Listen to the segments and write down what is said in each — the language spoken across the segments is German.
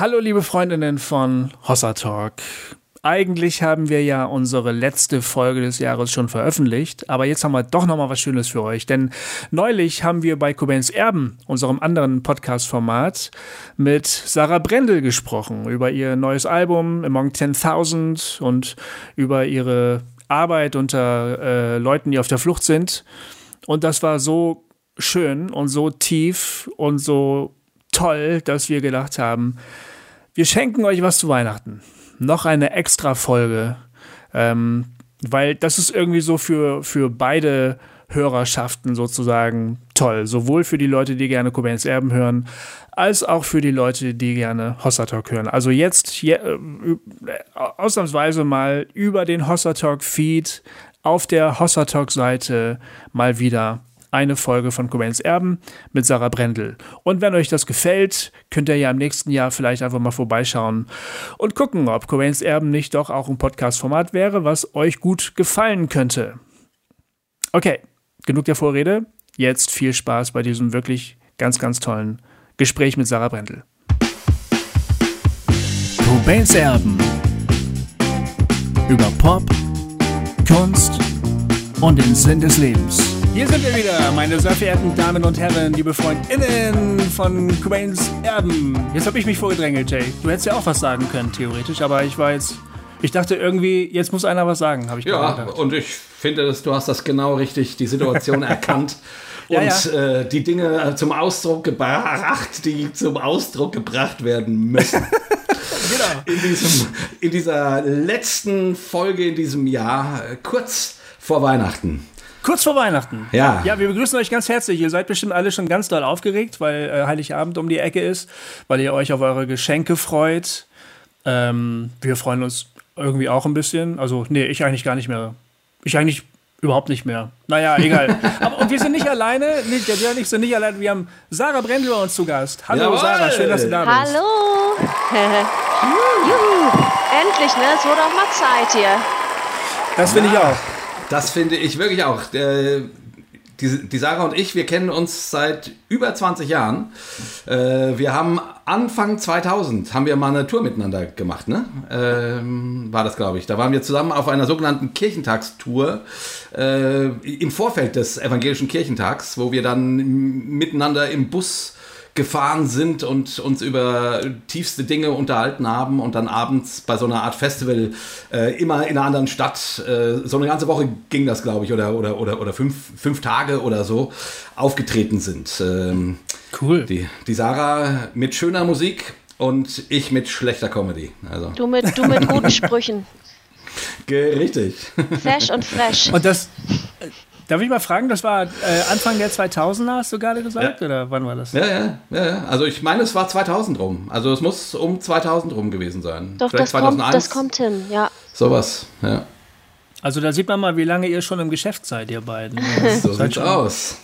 Hallo liebe Freundinnen von Hossa Talk. Eigentlich haben wir ja unsere letzte Folge des Jahres schon veröffentlicht, aber jetzt haben wir doch noch mal was Schönes für euch, denn neulich haben wir bei Cobains Erben, unserem anderen Podcast-Format, mit Sarah Brendel gesprochen über ihr neues Album Among 10.000 und über ihre Arbeit unter äh, Leuten, die auf der Flucht sind. Und das war so schön und so tief und so toll, dass wir gedacht haben, wir schenken euch was zu Weihnachten noch eine extra Folge, ähm, weil das ist irgendwie so für, für beide Hörerschaften sozusagen toll. Sowohl für die Leute, die gerne Cobains Erben hören, als auch für die Leute, die gerne Hossa Talk hören. Also jetzt je, äh, ausnahmsweise mal über den Hossa Talk Feed auf der Hossa Talk Seite mal wieder eine Folge von Cobains Erben mit Sarah Brendel. Und wenn euch das gefällt, könnt ihr ja im nächsten Jahr vielleicht einfach mal vorbeischauen und gucken, ob Cobains Erben nicht doch auch ein Podcast-Format wäre, was euch gut gefallen könnte. Okay, genug der Vorrede. Jetzt viel Spaß bei diesem wirklich ganz, ganz tollen Gespräch mit Sarah Brendel. Cobains Erben. Über Pop, Kunst und den Sinn des Lebens. Hier sind wir wieder, meine sehr verehrten Damen und Herren, liebe FreundInnen von Cobains Erben. Jetzt habe ich mich vorgedrängelt, Jay. Du hättest ja auch was sagen können, theoretisch, aber ich war jetzt. Ich dachte irgendwie, jetzt muss einer was sagen, habe ich Ja, gedacht. und ich finde, dass du hast das genau richtig, die Situation erkannt und ja, ja. Äh, die Dinge zum Ausdruck gebracht, die zum Ausdruck gebracht werden müssen. genau. In, diesem, in dieser letzten Folge in diesem Jahr, äh, kurz vor Weihnachten. Kurz vor Weihnachten. Ja. Ja, wir begrüßen euch ganz herzlich. Ihr seid bestimmt alle schon ganz doll aufgeregt, weil äh, Heiligabend um die Ecke ist, weil ihr euch auf eure Geschenke freut. Ähm, wir freuen uns irgendwie auch ein bisschen. Also, nee, ich eigentlich gar nicht mehr. Ich eigentlich überhaupt nicht mehr. Naja, egal. Aber, und wir sind nicht alleine. Nicht, der Björn und ich sind nicht alleine. Wir haben Sarah Brendel bei uns zu Gast. Hallo Jawohl. Sarah, schön, dass du da bist. Hallo. Juhu. Endlich, ne? Es wurde auch mal Zeit hier. Das finde ich auch. Das finde ich wirklich auch. Die, die Sarah und ich, wir kennen uns seit über 20 Jahren. Äh, wir haben Anfang 2000 haben wir mal eine Tour miteinander gemacht, ne? Ähm, war das, glaube ich. Da waren wir zusammen auf einer sogenannten Kirchentagstour äh, im Vorfeld des evangelischen Kirchentags, wo wir dann miteinander im Bus gefahren sind und uns über tiefste Dinge unterhalten haben und dann abends bei so einer Art Festival äh, immer in einer anderen Stadt, äh, so eine ganze Woche ging das, glaube ich, oder, oder, oder, oder fünf, fünf Tage oder so, aufgetreten sind. Ähm, cool. Die, die Sarah mit schöner Musik und ich mit schlechter Comedy. Also. Du, mit, du mit guten Sprüchen. Richtig. Fesch und fresh. Und das, Darf ich mal fragen, das war äh, Anfang der 2000er, hast du gerade gesagt? Ja. Oder wann war das? Ja, ja, ja, ja. Also ich meine, es war 2000 rum. Also es muss um 2000 rum gewesen sein. Doch, Vielleicht das 2001. Kommt, das kommt hin, ja. Sowas, ja. Also da sieht man mal, wie lange ihr schon im Geschäft seid, ihr beiden. so sieht's aus.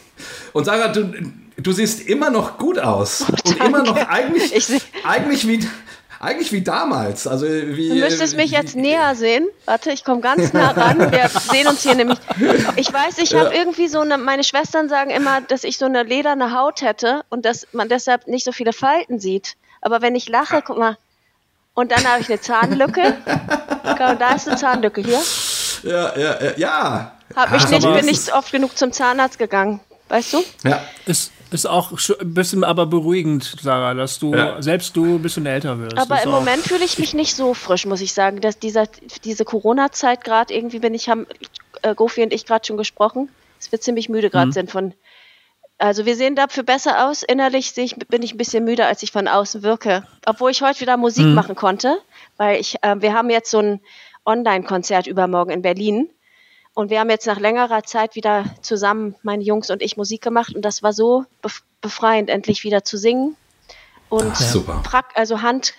Und Sarah, du, du siehst immer noch gut aus. Oh, und immer noch eigentlich, eigentlich wie, eigentlich wie damals. Also wie, du müsstest mich jetzt näher sehen. Warte, ich komme ganz nah ran. Wir sehen uns hier nämlich. Ich weiß, ich habe irgendwie so eine. Meine Schwestern sagen immer, dass ich so eine lederne Haut hätte und dass man deshalb nicht so viele Falten sieht. Aber wenn ich lache, guck mal. Und dann habe ich eine Zahnlücke. da ist eine Zahnlücke hier. Ja, ja, ja. ja. Hab ich nicht, bin nicht oft genug zum Zahnarzt gegangen. Weißt du? Ja. Ist, ist auch ein bisschen aber beruhigend, Sarah, dass du, ja. selbst du ein bisschen älter wirst. Aber im Moment fühle ich mich nicht so frisch, muss ich sagen. Dass dieser, diese Corona-Zeit gerade irgendwie bin ich, haben äh, Gofi und ich gerade schon gesprochen, dass wir ziemlich müde gerade mhm. sind von. Also wir sehen dafür besser aus. Innerlich ich, bin ich ein bisschen müde, als ich von außen wirke. Obwohl ich heute wieder Musik mhm. machen konnte, weil ich, äh, wir haben jetzt so ein Online-Konzert übermorgen in Berlin. Und wir haben jetzt nach längerer Zeit wieder zusammen, meine Jungs und ich, Musik gemacht. Und das war so befreiend, endlich wieder zu singen. Und Ach, super. also Hand,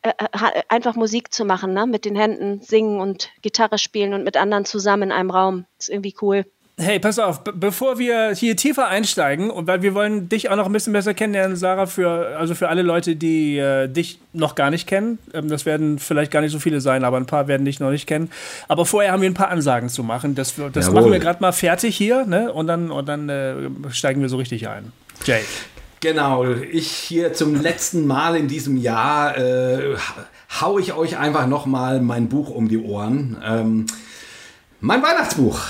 äh, äh einfach Musik zu machen, ne? mit den Händen singen und Gitarre spielen und mit anderen zusammen in einem Raum. Das ist irgendwie cool. Hey, pass auf, bevor wir hier tiefer einsteigen, und weil wir wollen dich auch noch ein bisschen besser kennenlernen, Sarah, für, also für alle Leute, die äh, dich noch gar nicht kennen. Ähm, das werden vielleicht gar nicht so viele sein, aber ein paar werden dich noch nicht kennen. Aber vorher haben wir ein paar Ansagen zu machen. Das, das machen wir gerade mal fertig hier, ne? Und dann, und dann äh, steigen wir so richtig ein. Jay. Genau, ich hier zum letzten Mal in diesem Jahr äh, hau ich euch einfach nochmal mein Buch um die Ohren. Ähm, mein Weihnachtsbuch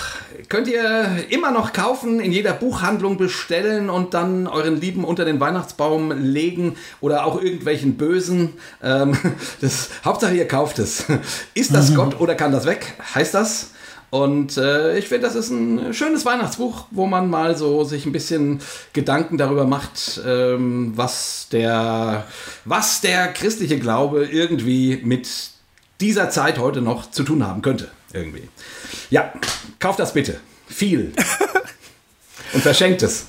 könnt ihr immer noch kaufen, in jeder Buchhandlung bestellen und dann euren Lieben unter den Weihnachtsbaum legen oder auch irgendwelchen Bösen. Ähm, das, Hauptsache ihr kauft es. Ist das mhm. Gott oder kann das weg? Heißt das? Und äh, ich finde, das ist ein schönes Weihnachtsbuch, wo man mal so sich ein bisschen Gedanken darüber macht, ähm, was, der, was der christliche Glaube irgendwie mit dieser Zeit heute noch zu tun haben könnte. Irgendwie. Ja, kauft das bitte. Viel. Und verschenkt es.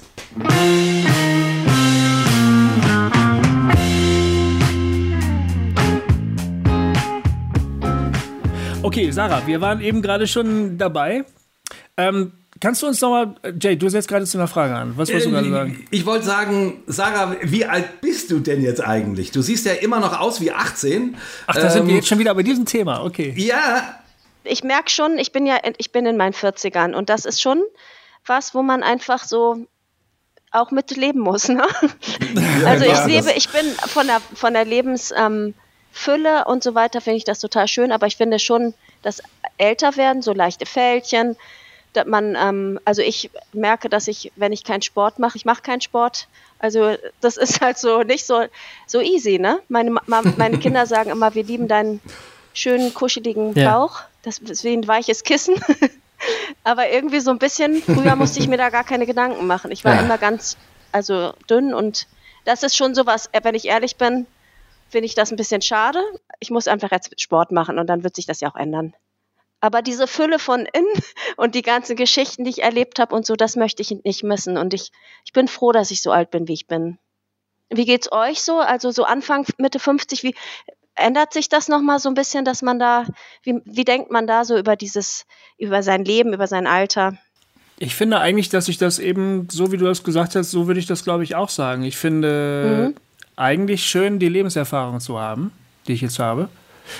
Okay, Sarah, wir waren eben gerade schon dabei. Ähm, kannst du uns nochmal, Jay, du setzt gerade zu einer Frage an. Was wolltest du gerade sagen? Ich, ich wollte sagen, Sarah, wie alt bist du denn jetzt eigentlich? Du siehst ja immer noch aus wie 18. Ach, da ähm, sind wir ähm, jetzt schon wieder bei diesem Thema, okay. Ja. Ich merke schon, ich bin ja, ich bin in meinen 40ern und das ist schon was, wo man einfach so auch mit leben muss. Ne? Ja, also ich lebe, ich bin von der, von der Lebens... Ähm, und so weiter finde ich das total schön, aber ich finde schon, dass älter werden, so leichte Fältchen, dass man, ähm, also ich merke, dass ich, wenn ich keinen Sport mache, ich mache keinen Sport, also das ist halt so nicht so, so easy, ne? Meine, meine Kinder sagen immer, wir lieben deinen schönen, kuscheligen Bauch, ja. Das ist wie ein weiches Kissen. aber irgendwie so ein bisschen, früher musste ich mir da gar keine Gedanken machen. Ich war ja. immer ganz, also dünn und das ist schon sowas, wenn ich ehrlich bin, finde ich das ein bisschen schade. Ich muss einfach jetzt Sport machen und dann wird sich das ja auch ändern. Aber diese Fülle von innen und die ganzen Geschichten, die ich erlebt habe und so, das möchte ich nicht missen. Und ich, ich bin froh, dass ich so alt bin, wie ich bin. Wie geht's euch so? Also so Anfang, Mitte 50, wie ändert sich das nochmal so ein bisschen, dass man da, wie, wie denkt man da so über dieses, über sein Leben, über sein Alter? Ich finde eigentlich, dass ich das eben, so wie du das gesagt hast, so würde ich das, glaube ich, auch sagen. Ich finde, mhm eigentlich schön, die Lebenserfahrung zu haben, die ich jetzt habe.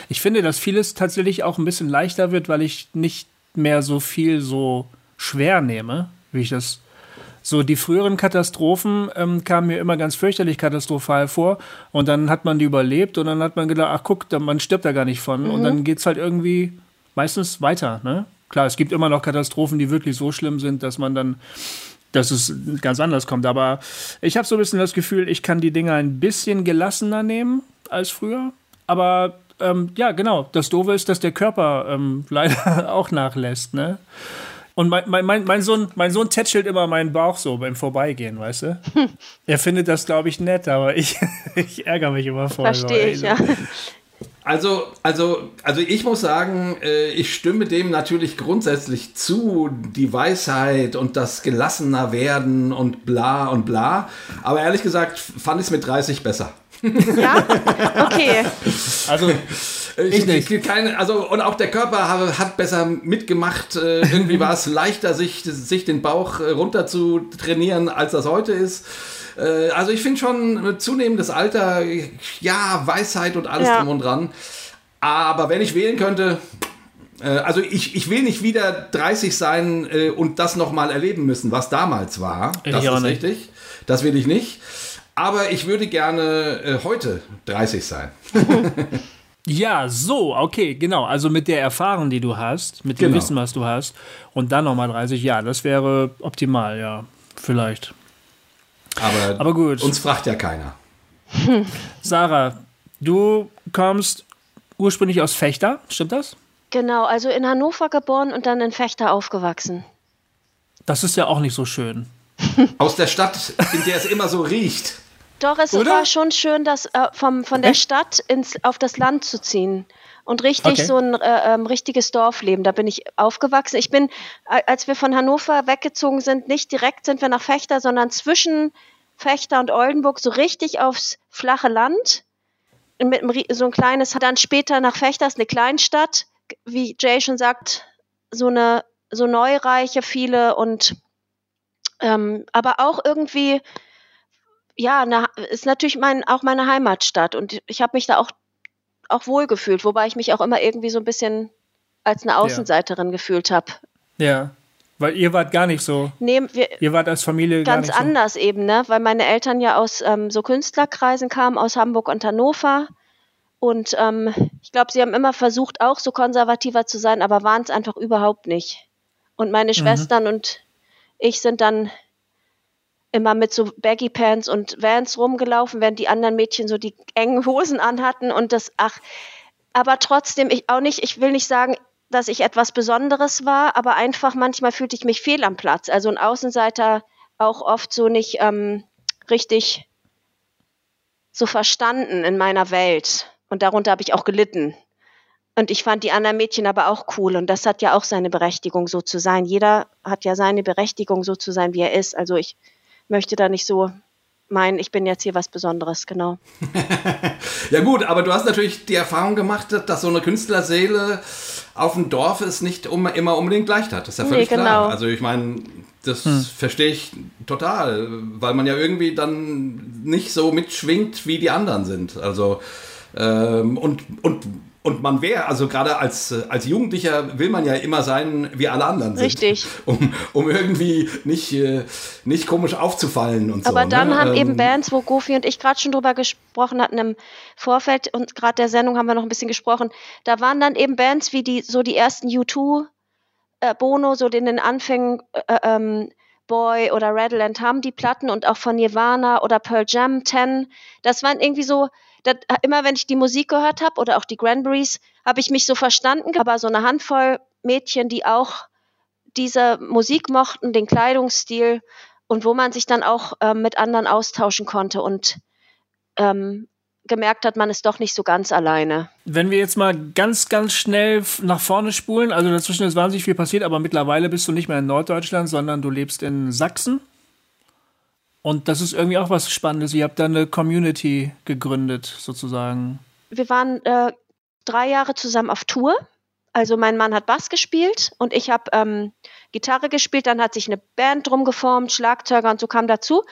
Ich finde, dass vieles tatsächlich auch ein bisschen leichter wird, weil ich nicht mehr so viel so schwer nehme, wie ich das. So, die früheren Katastrophen ähm, kamen mir immer ganz fürchterlich katastrophal vor. Und dann hat man die überlebt und dann hat man gedacht, ach guck, man stirbt da gar nicht von. Mhm. Und dann geht es halt irgendwie meistens weiter. Ne? Klar, es gibt immer noch Katastrophen, die wirklich so schlimm sind, dass man dann dass es ganz anders kommt. Aber ich habe so ein bisschen das Gefühl, ich kann die Dinge ein bisschen gelassener nehmen als früher. Aber ähm, ja, genau. Das Doofe ist, dass der Körper ähm, leider auch nachlässt. Ne? Und mein, mein, mein, mein, Sohn, mein Sohn tätschelt immer meinen Bauch so beim Vorbeigehen, weißt du? er findet das, glaube ich, nett, aber ich, ich ärgere mich immer voll. Verstehe ich, ja. Also, also, also ich muss sagen, äh, ich stimme dem natürlich grundsätzlich zu, die Weisheit und das gelassener werden und bla und bla. Aber ehrlich gesagt fand ich es mit 30 besser. Ja? Okay. Also, ich, ich nicht. Keine, also, und auch der Körper hat, hat besser mitgemacht. Äh, irgendwie war es leichter, sich, sich den Bauch äh, runter zu trainieren, als das heute ist. Äh, also ich finde schon zunehmendes Alter, ja, Weisheit und alles ja. drum und dran. Aber wenn ich wählen könnte, äh, also ich, ich will nicht wieder 30 sein äh, und das nochmal erleben müssen, was damals war. Ich das ist nicht. richtig. Das will ich nicht. Aber ich würde gerne äh, heute 30 sein. ja, so, okay, genau. Also mit der Erfahrung, die du hast, mit dem genau. Wissen, was du hast, und dann nochmal 30, ja, das wäre optimal, ja, vielleicht. Aber, Aber gut. uns fragt ja keiner. Sarah, du kommst ursprünglich aus Fechter, stimmt das? Genau, also in Hannover geboren und dann in Fechter aufgewachsen. Das ist ja auch nicht so schön. Aus der Stadt, in der es immer so riecht. Doch, es Oder? war schon schön, das äh, vom, von der Stadt ins, auf das Land zu ziehen und richtig okay. so ein äh, ähm, richtiges Dorfleben. Da bin ich aufgewachsen. Ich bin, als wir von Hannover weggezogen sind, nicht direkt sind wir nach Fechter, sondern zwischen Fechter und Oldenburg so richtig aufs flache Land. Mit so ein kleines, dann später nach Fechter ist eine Kleinstadt, wie Jay schon sagt, so eine so neureiche viele und ähm, aber auch irgendwie ja, na, ist natürlich mein, auch meine Heimatstadt und ich habe mich da auch auch wohlgefühlt, wobei ich mich auch immer irgendwie so ein bisschen als eine Außenseiterin ja. gefühlt habe. Ja. Weil ihr wart gar nicht so. Nee, wir, ihr wart als Familie ganz gar nicht anders eben, ne? Weil meine Eltern ja aus ähm, so Künstlerkreisen kamen, aus Hamburg und Hannover. Und ähm, ich glaube, sie haben immer versucht, auch so konservativer zu sein, aber waren es einfach überhaupt nicht. Und meine mhm. Schwestern und ich sind dann immer mit so Baggy Pants und Vans rumgelaufen, während die anderen Mädchen so die engen Hosen anhatten und das, ach, aber trotzdem, ich auch nicht, ich will nicht sagen, dass ich etwas Besonderes war, aber einfach manchmal fühlte ich mich fehl am Platz. Also ein Außenseiter auch oft so nicht ähm, richtig so verstanden in meiner Welt. Und darunter habe ich auch gelitten. Und ich fand die anderen Mädchen aber auch cool. Und das hat ja auch seine Berechtigung, so zu sein. Jeder hat ja seine Berechtigung, so zu sein, wie er ist. Also ich möchte da nicht so meinen, ich bin jetzt hier was Besonderes, genau. ja gut, aber du hast natürlich die Erfahrung gemacht, dass so eine Künstlerseele auf dem Dorf es nicht immer unbedingt leicht hat. Das ist ja völlig nee, genau. klar. Also ich meine, das hm. verstehe ich total, weil man ja irgendwie dann nicht so mitschwingt, wie die anderen sind. Also ähm, und, und und man wäre, also gerade als, als Jugendlicher will man ja immer sein, wie alle anderen sind. Richtig. Um, um irgendwie nicht, äh, nicht komisch aufzufallen und Aber so. Aber dann ne? haben ähm, eben Bands, wo Goofy und ich gerade schon drüber gesprochen hatten im Vorfeld und gerade der Sendung haben wir noch ein bisschen gesprochen, da waren dann eben Bands wie die, so die ersten U2, äh, Bono, so in den Anfängen, äh, ähm, Boy oder Redland haben die Platten und auch von Nirvana oder Pearl Jam 10. Das waren irgendwie so, das, immer wenn ich die Musik gehört habe oder auch die Granberries, habe ich mich so verstanden, aber so eine Handvoll Mädchen, die auch diese Musik mochten, den Kleidungsstil und wo man sich dann auch ähm, mit anderen austauschen konnte und ähm, gemerkt hat, man ist doch nicht so ganz alleine. Wenn wir jetzt mal ganz, ganz schnell nach vorne spulen, also dazwischen ist wahnsinnig viel passiert, aber mittlerweile bist du nicht mehr in Norddeutschland, sondern du lebst in Sachsen. Und das ist irgendwie auch was Spannendes. Ihr habt da eine Community gegründet, sozusagen. Wir waren äh, drei Jahre zusammen auf Tour. Also mein Mann hat Bass gespielt und ich habe ähm, Gitarre gespielt. Dann hat sich eine Band drum geformt, Schlagzeuger und so kam dazu.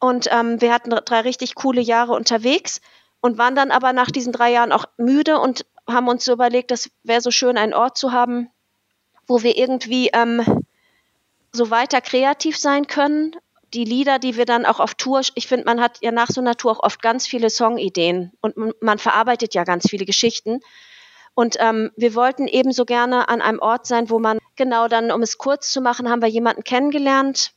Und ähm, wir hatten drei richtig coole Jahre unterwegs und waren dann aber nach diesen drei Jahren auch müde und haben uns so überlegt, das wäre so schön, einen Ort zu haben, wo wir irgendwie ähm, so weiter kreativ sein können die Lieder, die wir dann auch auf Tour, ich finde, man hat ja nach so einer Tour auch oft ganz viele Songideen und man verarbeitet ja ganz viele Geschichten. Und ähm, wir wollten ebenso gerne an einem Ort sein, wo man, genau dann, um es kurz zu machen, haben wir jemanden kennengelernt,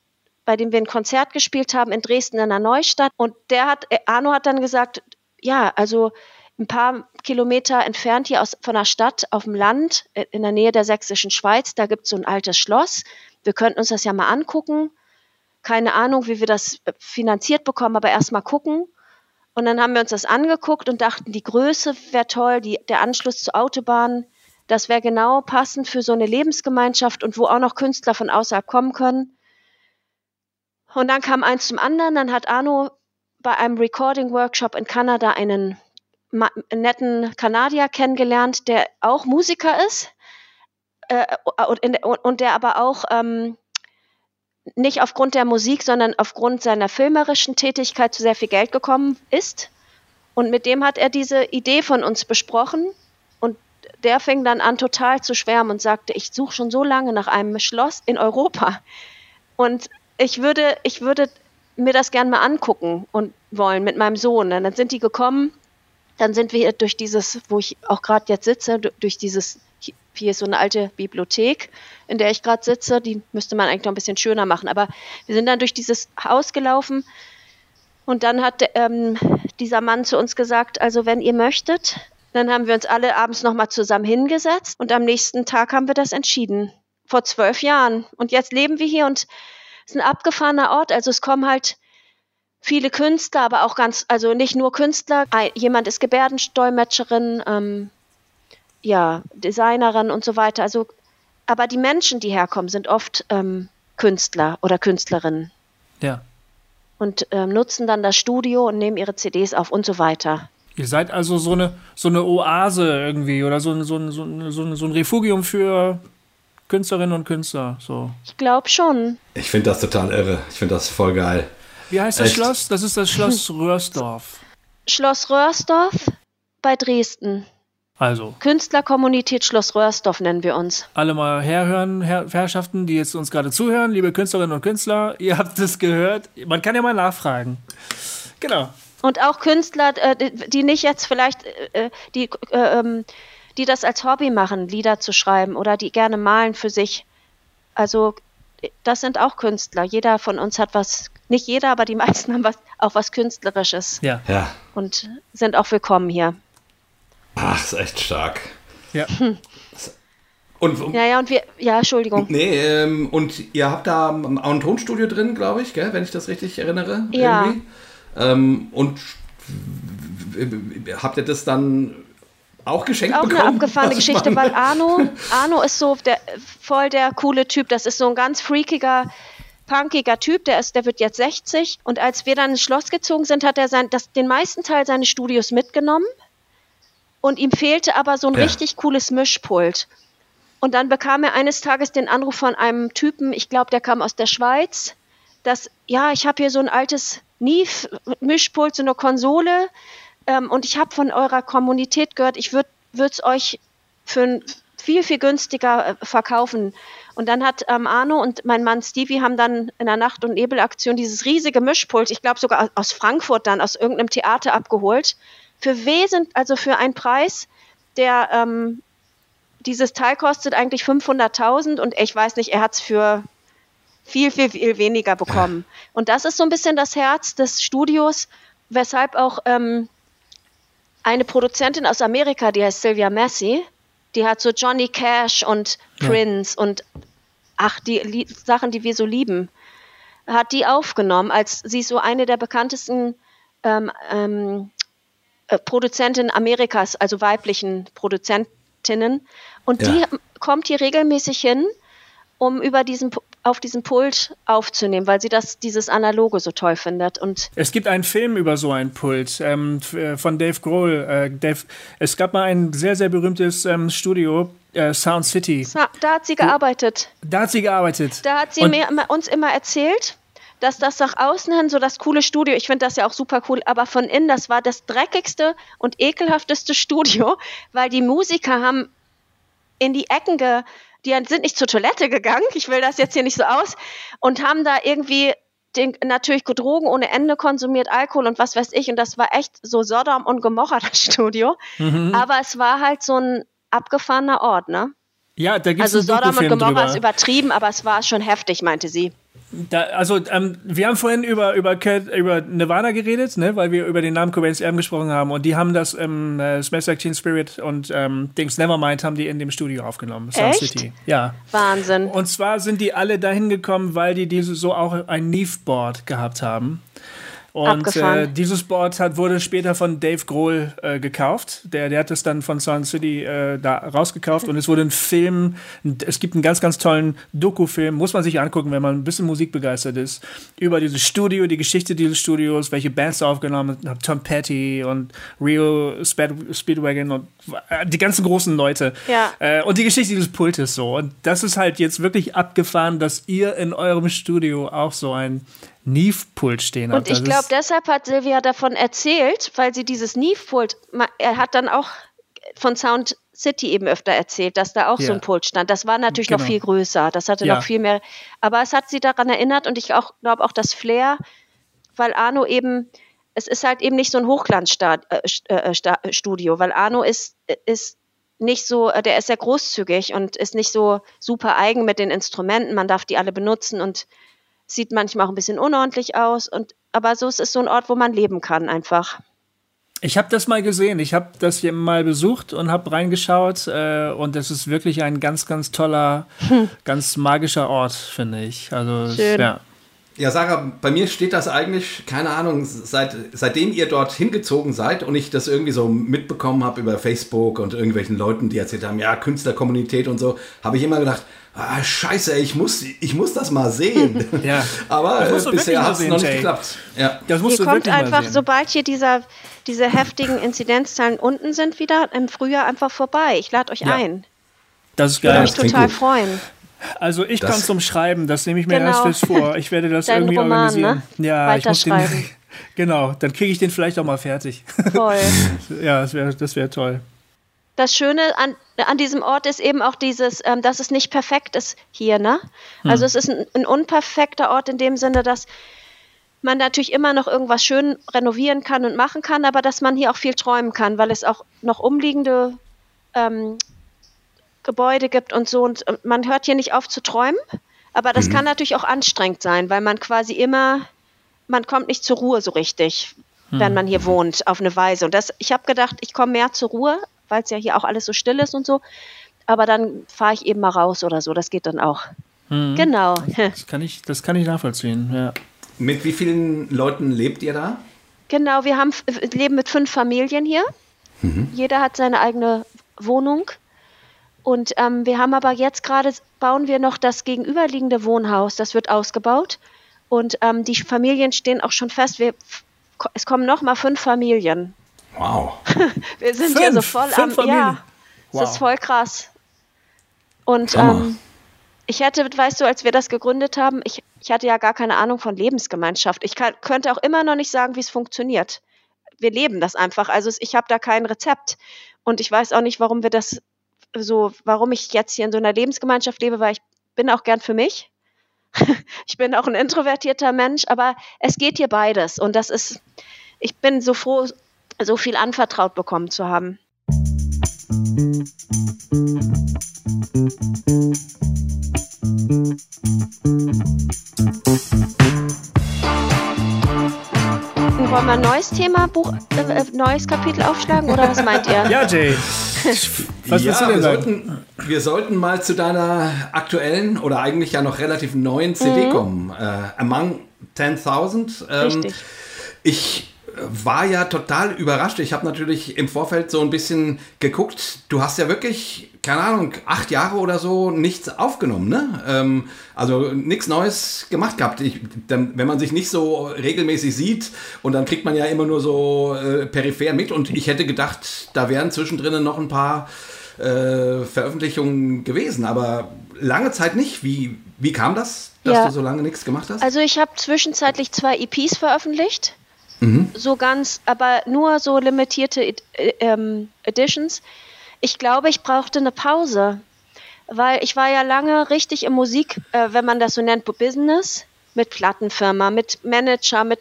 bei dem wir ein Konzert gespielt haben in Dresden in der Neustadt. Und der hat, äh, Arno hat dann gesagt, ja, also ein paar Kilometer entfernt hier aus, von der Stadt auf dem Land, in der Nähe der sächsischen Schweiz, da gibt es so ein altes Schloss. Wir könnten uns das ja mal angucken keine Ahnung, wie wir das äh, finanziert bekommen, aber erst mal gucken. Und dann haben wir uns das angeguckt und dachten, die Größe wäre toll, die, der Anschluss zur Autobahn, das wäre genau passend für so eine Lebensgemeinschaft und wo auch noch Künstler von außerhalb kommen können. Und dann kam eins zum anderen, dann hat Arno bei einem Recording-Workshop in Kanada einen netten Kanadier kennengelernt, der auch Musiker ist äh, und, und, der aber auch ähm, nicht aufgrund der Musik, sondern aufgrund seiner filmerischen Tätigkeit zu sehr viel Geld gekommen ist. Und mit dem hat er diese Idee von uns besprochen. Und der fing dann an, total zu schwärmen und sagte, ich suche schon so lange nach einem Schloss in Europa. Und ich würde, ich würde mir das gerne mal angucken und wollen mit meinem Sohn. Und dann sind die gekommen, dann sind wir durch dieses, wo ich auch gerade jetzt sitze, durch dieses hier ist so eine alte Bibliothek, in der ich gerade sitze. Die müsste man eigentlich noch ein bisschen schöner machen. Aber wir sind dann durch dieses Haus gelaufen und dann hat ähm, dieser Mann zu uns gesagt, also wenn ihr möchtet, dann haben wir uns alle abends nochmal zusammen hingesetzt und am nächsten Tag haben wir das entschieden. Vor zwölf Jahren. Und jetzt leben wir hier und es ist ein abgefahrener Ort. Also es kommen halt viele Künstler, aber auch ganz, also nicht nur Künstler. Jemand ist Gebärdendolmetscherin, ähm, ja, Designerin und so weiter. Also, aber die Menschen, die herkommen, sind oft ähm, Künstler oder Künstlerinnen. Ja. Und ähm, nutzen dann das Studio und nehmen ihre CDs auf und so weiter. Ihr seid also so eine, so eine Oase irgendwie oder so ein, so, ein, so, ein, so ein Refugium für Künstlerinnen und Künstler. So. Ich glaube schon. Ich finde das total irre. Ich finde das voll geil. Wie heißt das Echt? Schloss? Das ist das Schloss Röhrsdorf. Schloss Röhrsdorf bei Dresden. Also. Künstlerkommunität Schloss Röhrsdorf nennen wir uns. Alle mal herhören, Herr, Herrschaften, die jetzt uns gerade zuhören, liebe Künstlerinnen und Künstler, ihr habt es gehört. Man kann ja mal nachfragen. Genau. Und auch Künstler, äh, die nicht jetzt vielleicht, äh, die, äh, ähm, die das als Hobby machen, Lieder zu schreiben oder die gerne malen für sich. Also das sind auch Künstler. Jeder von uns hat was, nicht jeder, aber die meisten haben was, auch was Künstlerisches. Ja. Ja. Und sind auch willkommen hier. Ach, ist echt stark. Ja. Und, Ja, ja, und wir, ja, Entschuldigung. nee, ähm, und ihr habt da auch ein Tonstudio drin, glaube ich, gell, wenn ich das richtig erinnere. Ja. Ähm, und habt ihr das dann auch geschenkt Auch bekommen? eine abgefahrene Geschichte, weil Arno, Arno ist so der, voll der coole Typ. Das ist so ein ganz freakiger, punkiger Typ. Der, ist, der wird jetzt 60. Und als wir dann ins Schloss gezogen sind, hat er sein, das, den meisten Teil seines Studios mitgenommen. Und ihm fehlte aber so ein Ja. richtig cooles Mischpult. Und dann bekam er eines Tages den Anruf von einem Typen, ich glaube, der kam aus der Schweiz, dass, ja, ich habe hier so ein altes Neve-Mischpult, so eine Konsole. Ähm, und ich habe von eurer Kommunität gehört, ich würde es euch für ein viel, viel günstiger äh, verkaufen. Und dann hat ähm, Arno und mein Mann Stevie haben dann in der Nacht- und Nebelaktion dieses riesige Mischpult, ich glaube sogar aus Frankfurt dann, aus irgendeinem Theater abgeholt. Für wesent, also für einen Preis, der ähm, dieses Teil kostet eigentlich 500.000 und ich weiß nicht, er hat es für viel, viel, viel weniger bekommen. Und das ist so ein bisschen das Herz des Studios, weshalb auch ähm, eine Produzentin aus Amerika, die heißt Sylvia Massey, die hat so Johnny Cash und Ja. Prince und ach, die Lie Sachen, die wir so lieben, hat die aufgenommen, als sie so eine der bekanntesten ähm, ähm, äh, Produzentinnen Amerikas, also weiblichen Produzentinnen. Und Ja. die kommt hier regelmäßig hin, um über diesen auf diesem Pult aufzunehmen, weil sie das dieses Analoge so toll findet. Und Es gibt einen Film über so ein Pult ähm, äh, von Dave Grohl. Äh, Dave, es gab mal ein sehr, sehr berühmtes ähm, Studio, äh, Sound City. da, hat sie gearbeitet. Da hat sie gearbeitet. Da hat sie mir, uns immer erzählt, dass das nach außen hin so das coole Studio, ich finde das ja auch super cool, aber von innen, das war das dreckigste und ekelhafteste Studio, weil die Musiker haben in die Ecken ge, die sind nicht zur Toilette gegangen, ich will das jetzt hier nicht so aus, und haben da irgendwie den, natürlich Drogen ohne Ende konsumiert, Alkohol und was weiß ich, und das war echt so Sodom und Gomorra, das Studio. Mhm. Aber es war halt so ein abgefahrener Ort, ne? Ja, da gibt es Also Sodom und Gomorra drüber. ist übertrieben, aber es war schon heftig, meinte sie. Da, also, ähm, wir haben vorhin über, über, Kurt, über Nirvana geredet, ne, weil wir über den Namen Cobain's Erben gesprochen haben. Und die haben das, ähm, äh, Smash Like Teen Spirit und ähm, Dings Nevermind haben die in dem Studio aufgenommen. Sound Echt? City. Ja. Wahnsinn. Und zwar sind die alle dahin gekommen, weil die diese so auch ein Neve-Board gehabt haben. Und äh, dieses Board hat, wurde später von Dave Grohl äh, gekauft. Der, der hat es dann von Sound City äh, da rausgekauft und es wurde ein Film. Es gibt einen ganz, ganz tollen Doku-Film, muss man sich angucken, wenn man ein bisschen musikbegeistert ist, über dieses Studio, die Geschichte dieses Studios, welche Bands da aufgenommen haben, Tom Petty und Speed, Speedwagon und äh, die ganzen großen Leute. Ja. Äh, und die Geschichte dieses Pultes so. Und das ist halt jetzt wirklich abgefahren, dass ihr in eurem Studio auch so ein Neve-Pult stehen habt. Und ich glaube, deshalb hat Silvia davon erzählt, weil sie dieses Neve-Pult, ma- er hat dann auch von Sound City eben öfter erzählt, dass da auch Ja. so ein Pult stand. Das war natürlich noch Genau. viel größer, das hatte Ja. noch viel mehr, aber es hat sie daran erinnert und ich auch glaube auch das Flair, weil Arno eben, es ist halt eben nicht so ein Hochglanzstudio, weil Arno ist, ist nicht so, äh, der ist sehr großzügig und ist nicht so super eigen mit den Instrumenten. Man darf die alle benutzen und sieht manchmal auch ein bisschen unordentlich aus. Und, aber so ist es so ein Ort, wo man leben kann einfach. Ich habe das mal gesehen. Ich habe das hier mal besucht und habe reingeschaut. Äh, und das ist wirklich ein ganz, ganz toller, ganz magischer Ort, finde ich. Also, es- Schön. ja. Ja, Sarah, bei mir steht das eigentlich, keine Ahnung, seit, seitdem ihr dort hingezogen seid und ich das irgendwie so mitbekommen habe über Facebook und irgendwelchen Leuten, die erzählt haben, ja, Künstlerkommunität und so, habe ich immer gedacht, ah, scheiße, ich muss, ich muss das mal sehen. Ja. Aber Das äh, musst du wirklich bisher hat es noch nicht Jay. geklappt. Ja. Das musst Hier du kommt einfach, sehen. sobald hier dieser, diese heftigen Inzidenzzahlen unten sind, wieder im Frühjahr einfach vorbei. Ich lade euch Ja. ein. das ist Würde geil. mich das klingt total gut. freuen. Das- Also ich kann zum Schreiben, das nehme ich mir Genau. erst fest vor. Ich werde das irgendwie Roman, organisieren. ne? Ja, ich muss den, genau, dann kriege ich den vielleicht auch mal fertig. Toll. ja, das wäre das wär toll. Das Schöne an, an diesem Ort ist eben auch dieses, ähm, dass es nicht perfekt ist hier, ne? Hm. Also es ist ein, ein, unperfekter Ort in dem Sinne, dass man natürlich immer noch irgendwas schön renovieren kann und machen kann, aber dass man hier auch viel träumen kann, weil es auch noch umliegende ähm, Gebäude gibt und so. Und man hört hier nicht auf zu träumen, aber das mhm. kann natürlich auch anstrengend sein, weil man quasi immer, man kommt nicht zur Ruhe so richtig, mhm. wenn man hier wohnt, auf eine Weise. Und das, ich habe gedacht, ich komme mehr zur Ruhe, weil es ja hier auch alles so still ist und so. Aber dann fahre ich eben mal raus oder so. Das geht dann auch. Mhm. Genau. Das kann ich, das kann ich nachvollziehen, ja. Mit wie vielen Leuten lebt ihr da? Genau, wir haben, leben mit fünf Familien hier. Mhm. Jeder hat seine eigene Wohnung. Und ähm, wir haben aber jetzt gerade, bauen wir noch das gegenüberliegende Wohnhaus, das wird ausgebaut. Und ähm, die Familien stehen auch schon fest. Wir, es kommen noch mal fünf Familien. Wow. wir sind fünf, ja so voll am, Familien. ja, wow. das ist voll krass. Und ähm, ich hätte, weißt du, als wir das gegründet haben, ich, ich hatte ja gar keine Ahnung von Lebensgemeinschaft. Ich kann, könnte auch immer noch nicht sagen, wie es funktioniert. Wir leben das einfach. Also ich habe da kein Rezept. Und ich weiß auch nicht, warum wir das so, warum ich jetzt hier in so einer Lebensgemeinschaft lebe, weil ich bin auch gern für mich. ich bin auch ein introvertierter Mensch, aber es geht hier beides. Und das ist, ich bin so froh, so viel anvertraut bekommen zu haben. Wollen wir ein neues Thema, Buch, äh, äh, neues Kapitel aufschlagen oder was meint ihr? Ja, Jay. Was ja, du denn wir sollten, wir sollten mal zu deiner aktuellen oder eigentlich ja noch relativ neuen CD mhm. kommen. Äh, Among 10.000. Ähm, Richtig. Ich war ja total überrascht. Ich habe natürlich im Vorfeld so ein bisschen geguckt. Du hast ja wirklich, keine Ahnung, acht Jahre oder so nichts aufgenommen, ne? Ähm, also nichts Neues gemacht gehabt. Ich, dann, wenn man sich nicht so regelmäßig sieht und dann kriegt man ja immer nur so äh, peripher mit. Und ich hätte gedacht, da wären zwischendrin noch ein paar äh, Veröffentlichungen gewesen, aber lange Zeit nicht. Wie, wie kam das, dass ja. du so lange nichts gemacht hast? Also ich habe zwischenzeitlich zwei EPs veröffentlicht. Mhm. So ganz, aber nur so limitierte äh, ähm, Editions. Ich glaube, ich brauchte eine Pause, weil ich war ja lange richtig im Musik, äh, wenn man das so nennt, Business, mit Plattenfirma, mit Manager, mit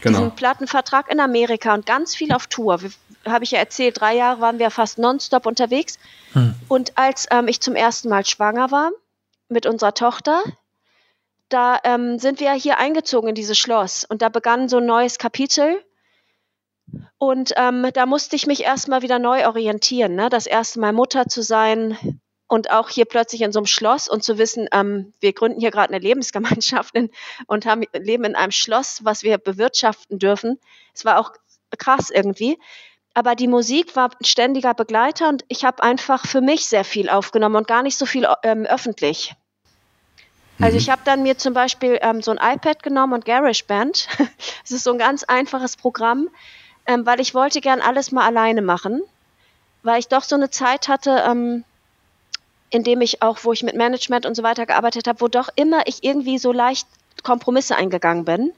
genau. diesem Plattenvertrag in Amerika und ganz viel auf Tour. Habe ich ja erzählt, drei Jahre waren wir fast nonstop unterwegs. Hm. Und als ähm, ich zum ersten Mal schwanger war mit unserer Tochter, da ähm, sind wir hier eingezogen in dieses Schloss und da begann so ein neues Kapitel. Und ähm, da musste ich mich erstmal wieder neu orientieren. Ne? Das erste Mal Mutter zu sein und auch hier plötzlich in so einem Schloss und zu wissen, ähm, wir gründen hier gerade eine Lebensgemeinschaft in, und haben, leben in einem Schloss, was wir bewirtschaften dürfen. Es war auch krass irgendwie. Aber die Musik war ein ständiger Begleiter und ich habe einfach für mich sehr viel aufgenommen und gar nicht so viel ähm, öffentlich. Also ich mhm. habe dann mir zum Beispiel ähm, so ein iPad genommen und GarageBand. das ist so ein ganz einfaches Programm, ähm, weil ich wollte gern alles mal alleine machen, weil ich doch so eine Zeit hatte, ähm, in dem ich auch, wo ich mit Management und so weiter gearbeitet habe, wo doch immer ich irgendwie so leicht Kompromisse eingegangen bin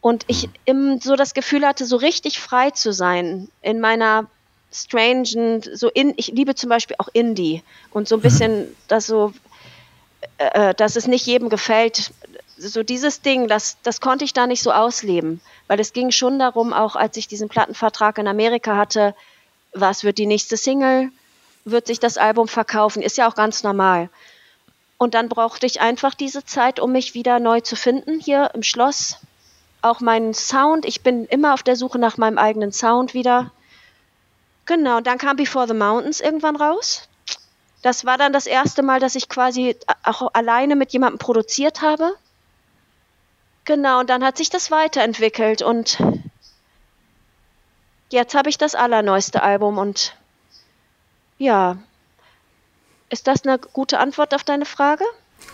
und ich mhm. im, so das Gefühl hatte, so richtig frei zu sein in meiner strangen, so in, ich liebe zum Beispiel auch Indie und so ein bisschen das so äh, dass es nicht jedem gefällt. So dieses Ding, das, das konnte ich da nicht so ausleben, weil es ging schon darum, auch als ich diesen Plattenvertrag in Amerika hatte, was wird die nächste Single, wird sich das Album verkaufen, ist ja auch ganz normal. Und dann brauchte ich einfach diese Zeit, um mich wieder neu zu finden hier im Schloss. Auch meinen Sound, ich bin immer auf der Suche nach meinem eigenen Sound wieder. Genau, und dann kam Before the Mountains irgendwann raus. Das war dann das erste Mal, dass ich quasi auch alleine mit jemandem produziert habe. Genau, und dann hat sich das weiterentwickelt und jetzt habe ich das allerneueste Album und ja, ist das eine gute Antwort auf deine Frage?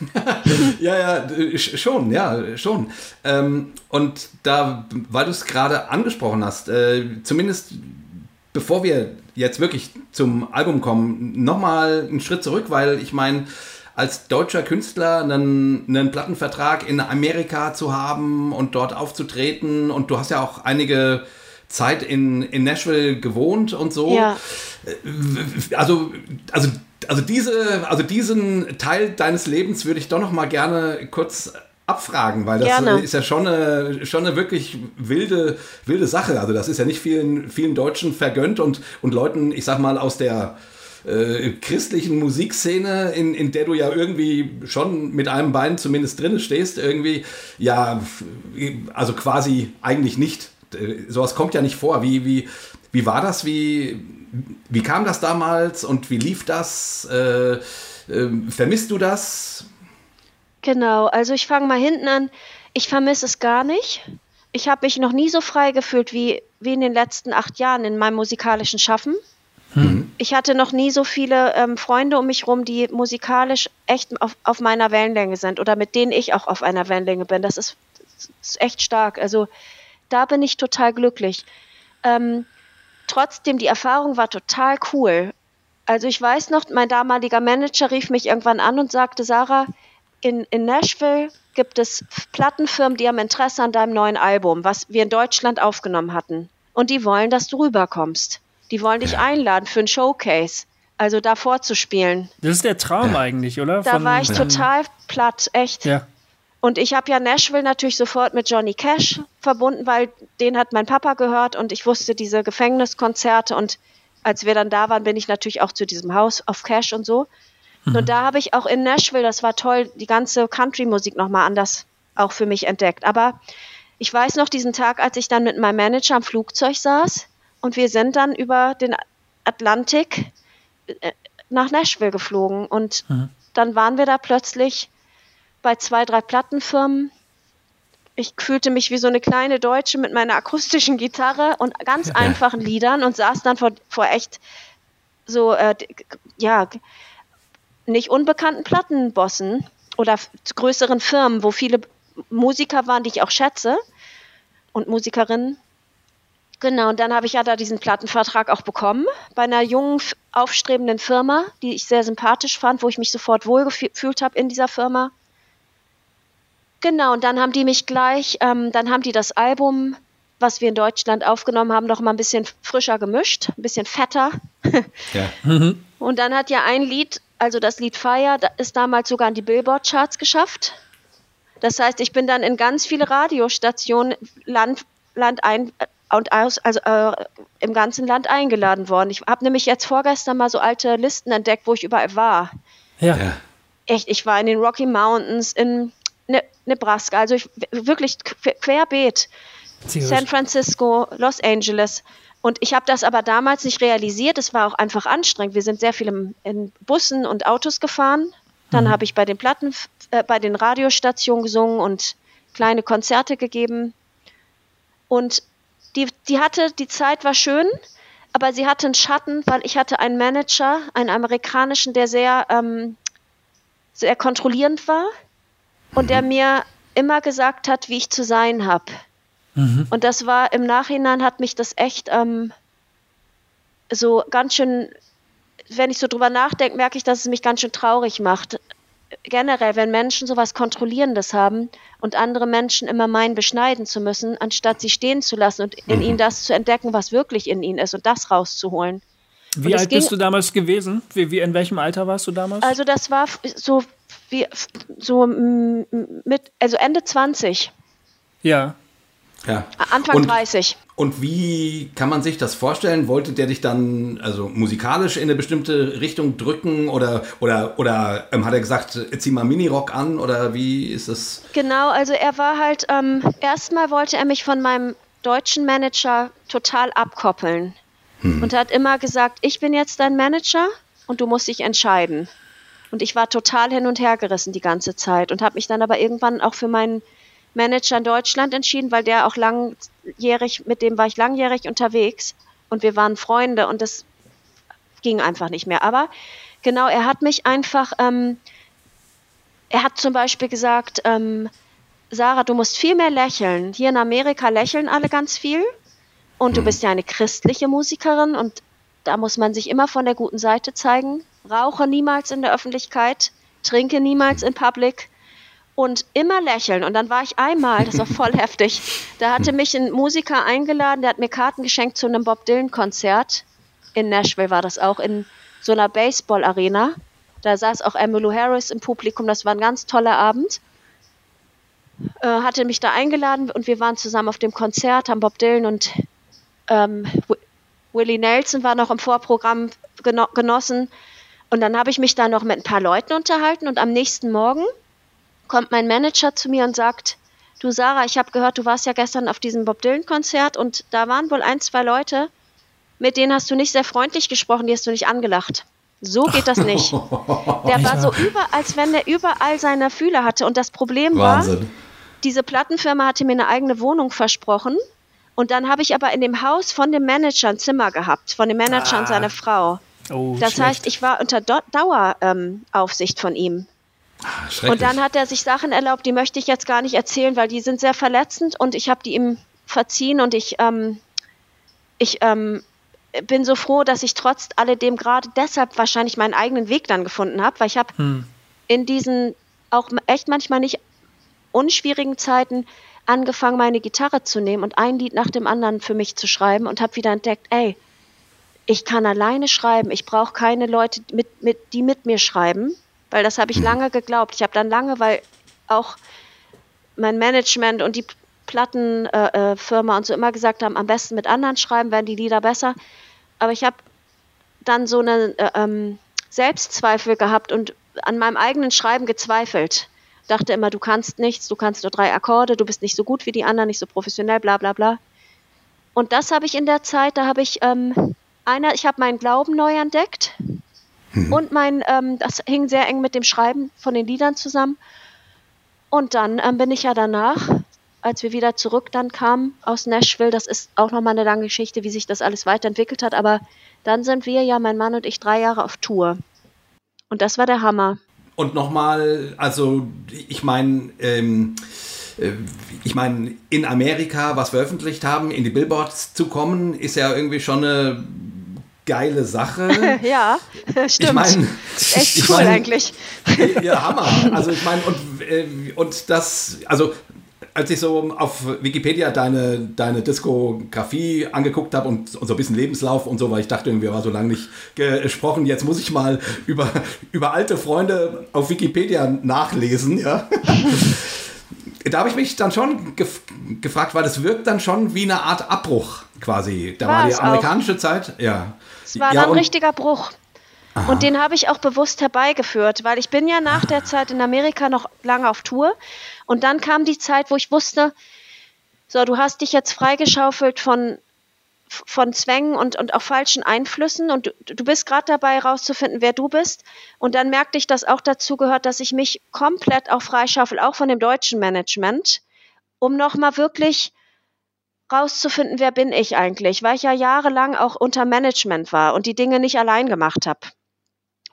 ja, ja, schon, ja, schon. Ähm, und da, weil du es gerade angesprochen hast, äh, zumindest bevor wir jetzt wirklich zum Album kommen, nochmal einen Schritt zurück, weil ich meine, als deutscher Künstler einen, einen Plattenvertrag in Amerika zu haben und dort aufzutreten und du hast ja auch einige Zeit in, in Nashville gewohnt und so. Ja. Also, also, also, diese, also diesen Teil deines Lebens würde ich doch noch mal gerne kurz abfragen, weil das Gerne. ist ja schon eine, schon eine wirklich wilde, wilde Sache. Also das ist ja nicht vielen, vielen Deutschen vergönnt und, und Leuten, ich sag mal, aus der äh, christlichen Musikszene, in, in der du ja irgendwie schon mit einem Bein zumindest drin stehst, irgendwie, ja, also quasi eigentlich nicht. Sowas kommt ja nicht vor. Wie, wie, wie war das? Wie, wie kam das damals und wie lief das? Äh, äh, vermisst du das? Genau, also ich fange mal hinten an. Ich vermisse es gar nicht. Ich habe mich noch nie so frei gefühlt wie, wie in den letzten acht Jahren in meinem musikalischen Schaffen. Ich hatte noch nie so viele ähm, Freunde um mich rum, die musikalisch echt auf, auf meiner Wellenlänge sind oder mit denen ich auch auf einer Wellenlänge bin. Das ist, das ist echt stark. Also da bin ich total glücklich. Ähm, trotzdem, die Erfahrung war total cool. Also ich weiß noch, mein damaliger Manager rief mich irgendwann an und sagte, Sarah, in, in Nashville gibt es Plattenfirmen, die haben Interesse an deinem neuen Album, was wir in Deutschland aufgenommen hatten. Und die wollen, dass du rüberkommst. Die wollen dich einladen für ein Showcase, also da vorzuspielen. Das ist der Traum Ja. eigentlich, oder? Da Von- war ich total platt, echt. Ja. Und ich habe ja Nashville natürlich sofort mit Johnny Cash verbunden, weil den hat mein Papa gehört und ich wusste diese Gefängniskonzerte und als wir dann da waren, bin ich natürlich auch zu diesem Haus auf Cash und so. Und da habe ich auch in Nashville, das war toll, die ganze Country-Musik nochmal anders auch für mich entdeckt. Aber ich weiß noch diesen Tag, als ich dann mit meinem Manager am Flugzeug saß und wir sind dann über den Atlantik äh, nach Nashville geflogen und dann waren wir da plötzlich bei zwei, drei Plattenfirmen. Ich fühlte mich wie so eine kleine Deutsche mit meiner akustischen Gitarre und ganz einfachen Liedern und saß dann vor, vor echt so, äh, ja, nicht unbekannten Plattenbossen oder größeren Firmen, wo viele Musiker waren, die ich auch schätze und Musikerinnen. Genau, und dann habe ich ja da diesen Plattenvertrag auch bekommen bei einer jungen, aufstrebenden Firma, die ich sehr sympathisch fand, wo ich mich sofort wohlgefühlt habe in dieser Firma. Genau, und dann haben die mich gleich, ähm, dann haben die das Album, was wir in Deutschland aufgenommen haben, noch mal ein bisschen frischer gemischt, ein bisschen fetter. Ja. Und dann hat ja ein Lied, also das Lied Fire, ist damals sogar in die Billboard-Charts geschafft. Das heißt, ich bin dann in ganz viele Radiostationen Land, Land ein und aus, also äh, im ganzen Land eingeladen worden. Ich habe nämlich jetzt vorgestern mal so alte Listen entdeckt, wo ich überall war. Ja. Ja. Echt, ich war in den Rocky Mountains, in ne Nebraska, also ich, wirklich qu- querbeet. San Francisco, Los Angeles. Und ich habe das aber damals nicht realisiert. Es war auch einfach anstrengend. Wir sind sehr viel im, in Bussen und Autos gefahren. Dann habe ich bei den Platten, äh, bei den Radiostationen gesungen und kleine Konzerte gegeben. Und die, die hatte, die Zeit war schön, aber sie hatte einen Schatten, weil ich hatte einen Manager, einen amerikanischen, der sehr, ähm, sehr kontrollierend war und der mir immer gesagt hat, wie ich zu sein habe. Und das war im Nachhinein hat mich das echt ähm, so ganz schön, wenn ich so drüber nachdenke, merke ich, dass es mich ganz schön traurig macht. Generell, wenn Menschen sowas Kontrollierendes haben und andere Menschen immer meinen, beschneiden zu müssen, anstatt sie stehen zu lassen und in ihnen das zu entdecken, was wirklich in ihnen ist und das rauszuholen. Wie alt ging- bist du damals gewesen? Wie, wie, in welchem Alter warst du damals? Also das war so wie so mit also Ende 20, ja. Ja. Anfang Und- 30. Und wie kann man sich das vorstellen? Wollte der dich dann also musikalisch in eine bestimmte Richtung drücken oder oder oder ähm, hat er gesagt, zieh mal Minirock an oder wie ist es? Genau, also er war halt, ähm, erstmal wollte er mich von meinem deutschen Manager total abkoppeln und hat immer gesagt, ich bin jetzt dein Manager und du musst dich entscheiden. Und ich war total hin und her gerissen die ganze Zeit und habe mich dann aber irgendwann auch für meinen Manager in Deutschland entschieden, weil der auch langjährig, mit dem war ich langjährig unterwegs und wir waren Freunde und das ging einfach nicht mehr. Aber genau, er hat mich einfach, ähm, er hat zum Beispiel gesagt, ähm, Sarah, du musst viel mehr lächeln. Hier in Amerika lächeln alle ganz viel. Und du bist ja eine christliche Musikerin und da muss man sich immer von der guten Seite zeigen. Rauche niemals in der Öffentlichkeit, trinke niemals in Public und immer lächeln. Und dann war ich einmal, das war voll heftig, da hatte mich ein Musiker eingeladen, der hat mir Karten geschenkt zu einem Bob Dylan-Konzert. In Nashville war das auch, in so einer Baseball-Arena. Da saß auch Emmylou Harris im Publikum, das war ein ganz toller Abend. Äh, hatte mich da eingeladen und wir waren zusammen auf dem Konzert, haben Bob Dylan und ähm, Willie Nelson war noch im Vorprogramm geno genossen. Und dann habe ich mich da noch mit ein paar Leuten unterhalten und am nächsten Morgen kommt mein Manager zu mir und sagt, du Sarah, ich habe gehört, du warst ja gestern auf diesem Bob Dylan Konzert und da waren wohl ein, zwei Leute, mit denen hast du nicht sehr freundlich gesprochen, die hast du nicht angelacht. So geht das nicht. Der war so über, als wenn er überall seine Fühler hatte. Und das Problem Wahnsinn. war, diese Plattenfirma hatte mir eine eigene Wohnung versprochen. Und dann habe ich aber in dem Haus von dem Manager ein Zimmer gehabt, von dem Manager ah. und seiner Frau. Oh, das schlecht. heißt, ich war unter Daueraufsicht ähm, von ihm. Ah, und dann hat er sich Sachen erlaubt, die möchte ich jetzt gar nicht erzählen, weil die sind sehr verletzend und ich habe die ihm verziehen und ich, ähm, ich ähm, bin so froh, dass ich trotz alledem gerade deshalb wahrscheinlich meinen eigenen Weg dann gefunden habe, weil ich habe hm. in diesen auch echt manchmal nicht unschwierigen Zeiten angefangen, meine Gitarre zu nehmen und ein Lied nach dem anderen für mich zu schreiben und habe wieder entdeckt, ey, ich kann alleine schreiben, ich brauche keine Leute, mit, mit, die mit mir schreiben, weil das habe ich mhm. lange geglaubt. Ich habe dann lange, weil auch mein Management und die Plattenfirma äh, äh und so immer gesagt haben, am besten mit anderen schreiben, werden die Lieder besser. Aber ich habe dann so einen äh, ähm, Selbstzweifel gehabt und an meinem eigenen Schreiben gezweifelt. Dachte immer, du kannst nichts, du kannst nur drei Akkorde, du bist nicht so gut wie die anderen, nicht so professionell, bla bla bla. Und das habe ich in der Zeit, da habe ich ähm, einer, ich habe meinen Glauben neu entdeckt hm. und mein, ähm, das hing sehr eng mit dem Schreiben von den Liedern zusammen. Und dann ähm, bin ich ja danach, als wir wieder zurück dann kamen aus Nashville, das ist auch nochmal eine lange Geschichte, wie sich das alles weiterentwickelt hat, aber dann sind wir ja, mein Mann und ich, drei Jahre auf Tour. Und das war der Hammer. Und nochmal, also ich meine, ähm, äh, ich meine, in Amerika was veröffentlicht haben, in die Billboards zu kommen, ist ja irgendwie schon eine geile Sache. ja, stimmt. Ich meine, echt cool mein, eigentlich. ja, Hammer. Also ich meine, und, äh, und das, also als ich so auf Wikipedia deine, deine Diskografie angeguckt habe und, und, so ein bisschen Lebenslauf und so, weil ich dachte, irgendwie war so lange nicht gesprochen, jetzt muss ich mal über, über alte Freunde auf Wikipedia nachlesen, ja. da habe ich mich dann schon gef gefragt, weil es wirkt dann schon wie eine Art Abbruch quasi. Da war, war die amerikanische auch. Zeit, ja. Es war ja, dann ein richtiger Bruch. Aha. Und den habe ich auch bewusst herbeigeführt, weil ich bin ja nach der Zeit in Amerika noch lange auf Tour. Und dann kam die Zeit, wo ich wusste, so, du hast dich jetzt freigeschaufelt von, von Zwängen und, und auch falschen Einflüssen und du, du bist gerade dabei herauszufinden, wer du bist. Und dann merkte ich, dass auch dazu gehört, dass ich mich komplett auch freischaufel, auch von dem deutschen Management, um nochmal wirklich rauszufinden, wer bin ich eigentlich, weil ich ja jahrelang auch unter Management war und die Dinge nicht allein gemacht habe.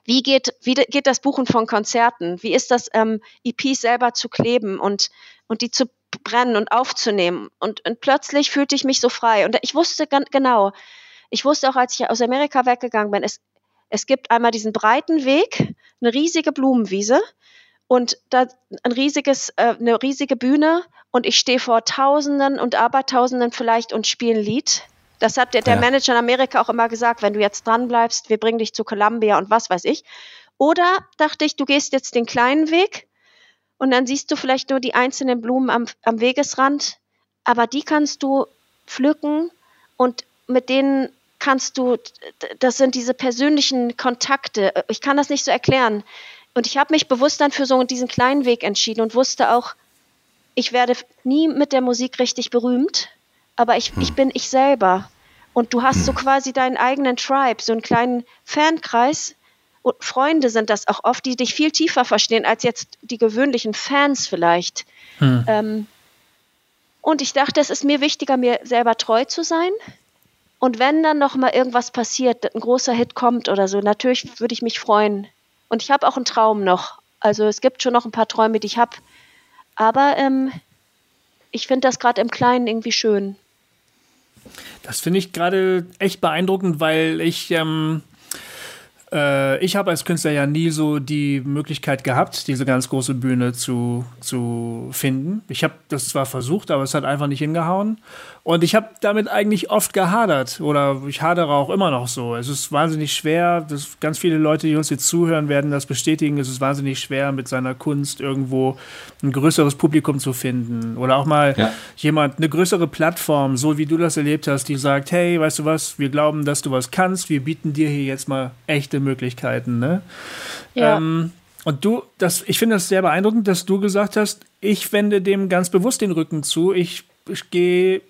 Wie geht, wie geht das Buchen von Konzerten? Wie ist das, ähm, EPs selber zu kleben und, und die zu brennen und aufzunehmen? Und, und plötzlich fühlte ich mich so frei. Und ich wusste ganz genau, ich wusste auch, als ich aus Amerika weggegangen bin, es, es gibt einmal diesen breiten Weg, eine riesige Blumenwiese und da ein riesiges, äh, eine riesige Bühne und ich stehe vor Tausenden und Abertausenden vielleicht und spiele ein Lied. Das hat der, der ja. Manager in Amerika auch immer gesagt, wenn du jetzt dran bleibst, wir bringen dich zu Columbia und was weiß ich. Oder dachte ich, du gehst jetzt den kleinen Weg und dann siehst du vielleicht nur die einzelnen Blumen am, am Wegesrand, aber die kannst du pflücken und mit denen kannst du, das sind diese persönlichen Kontakte. Ich kann das nicht so erklären. Und ich habe mich bewusst dann für so diesen kleinen Weg entschieden und wusste auch, ich werde nie mit der Musik richtig berühmt, aber ich, hm. ich bin ich selber. Und du hast hm. so quasi deinen eigenen Tribe, so einen kleinen Fankreis. Und Freunde sind das auch oft, die dich viel tiefer verstehen als jetzt die gewöhnlichen Fans vielleicht. Hm. Ähm, und ich dachte, es ist mir wichtiger, mir selber treu zu sein. Und wenn dann noch mal irgendwas passiert, ein großer Hit kommt oder so, natürlich würde ich mich freuen. Und ich habe auch einen Traum noch. Also es gibt schon noch ein paar Träume, die ich habe. Aber ähm, ich finde das gerade im Kleinen irgendwie schön. Das finde ich gerade echt beeindruckend, weil ich ähm, Äh, ich habe als Künstler ja nie so die Möglichkeit gehabt, diese ganz große Bühne zu, zu finden. Ich habe das zwar versucht, aber es hat einfach nicht hingehauen. Und ich habe damit eigentlich oft gehadert oder ich hadere auch immer noch so. Es ist wahnsinnig schwer, das, ganz viele Leute, die uns jetzt zuhören, werden das bestätigen. Es ist wahnsinnig schwer, mit seiner Kunst irgendwo ein größeres Publikum zu finden oder auch mal ja. jemand, eine größere Plattform, so wie du das erlebt hast, die sagt, hey, weißt du was, wir glauben, dass du was kannst, wir bieten dir hier jetzt mal echte Möglichkeiten. Ne? Ja. Ähm, und du, das, ich finde das sehr beeindruckend, dass du gesagt hast, ich wende dem ganz bewusst den Rücken zu. Ich ich gehe,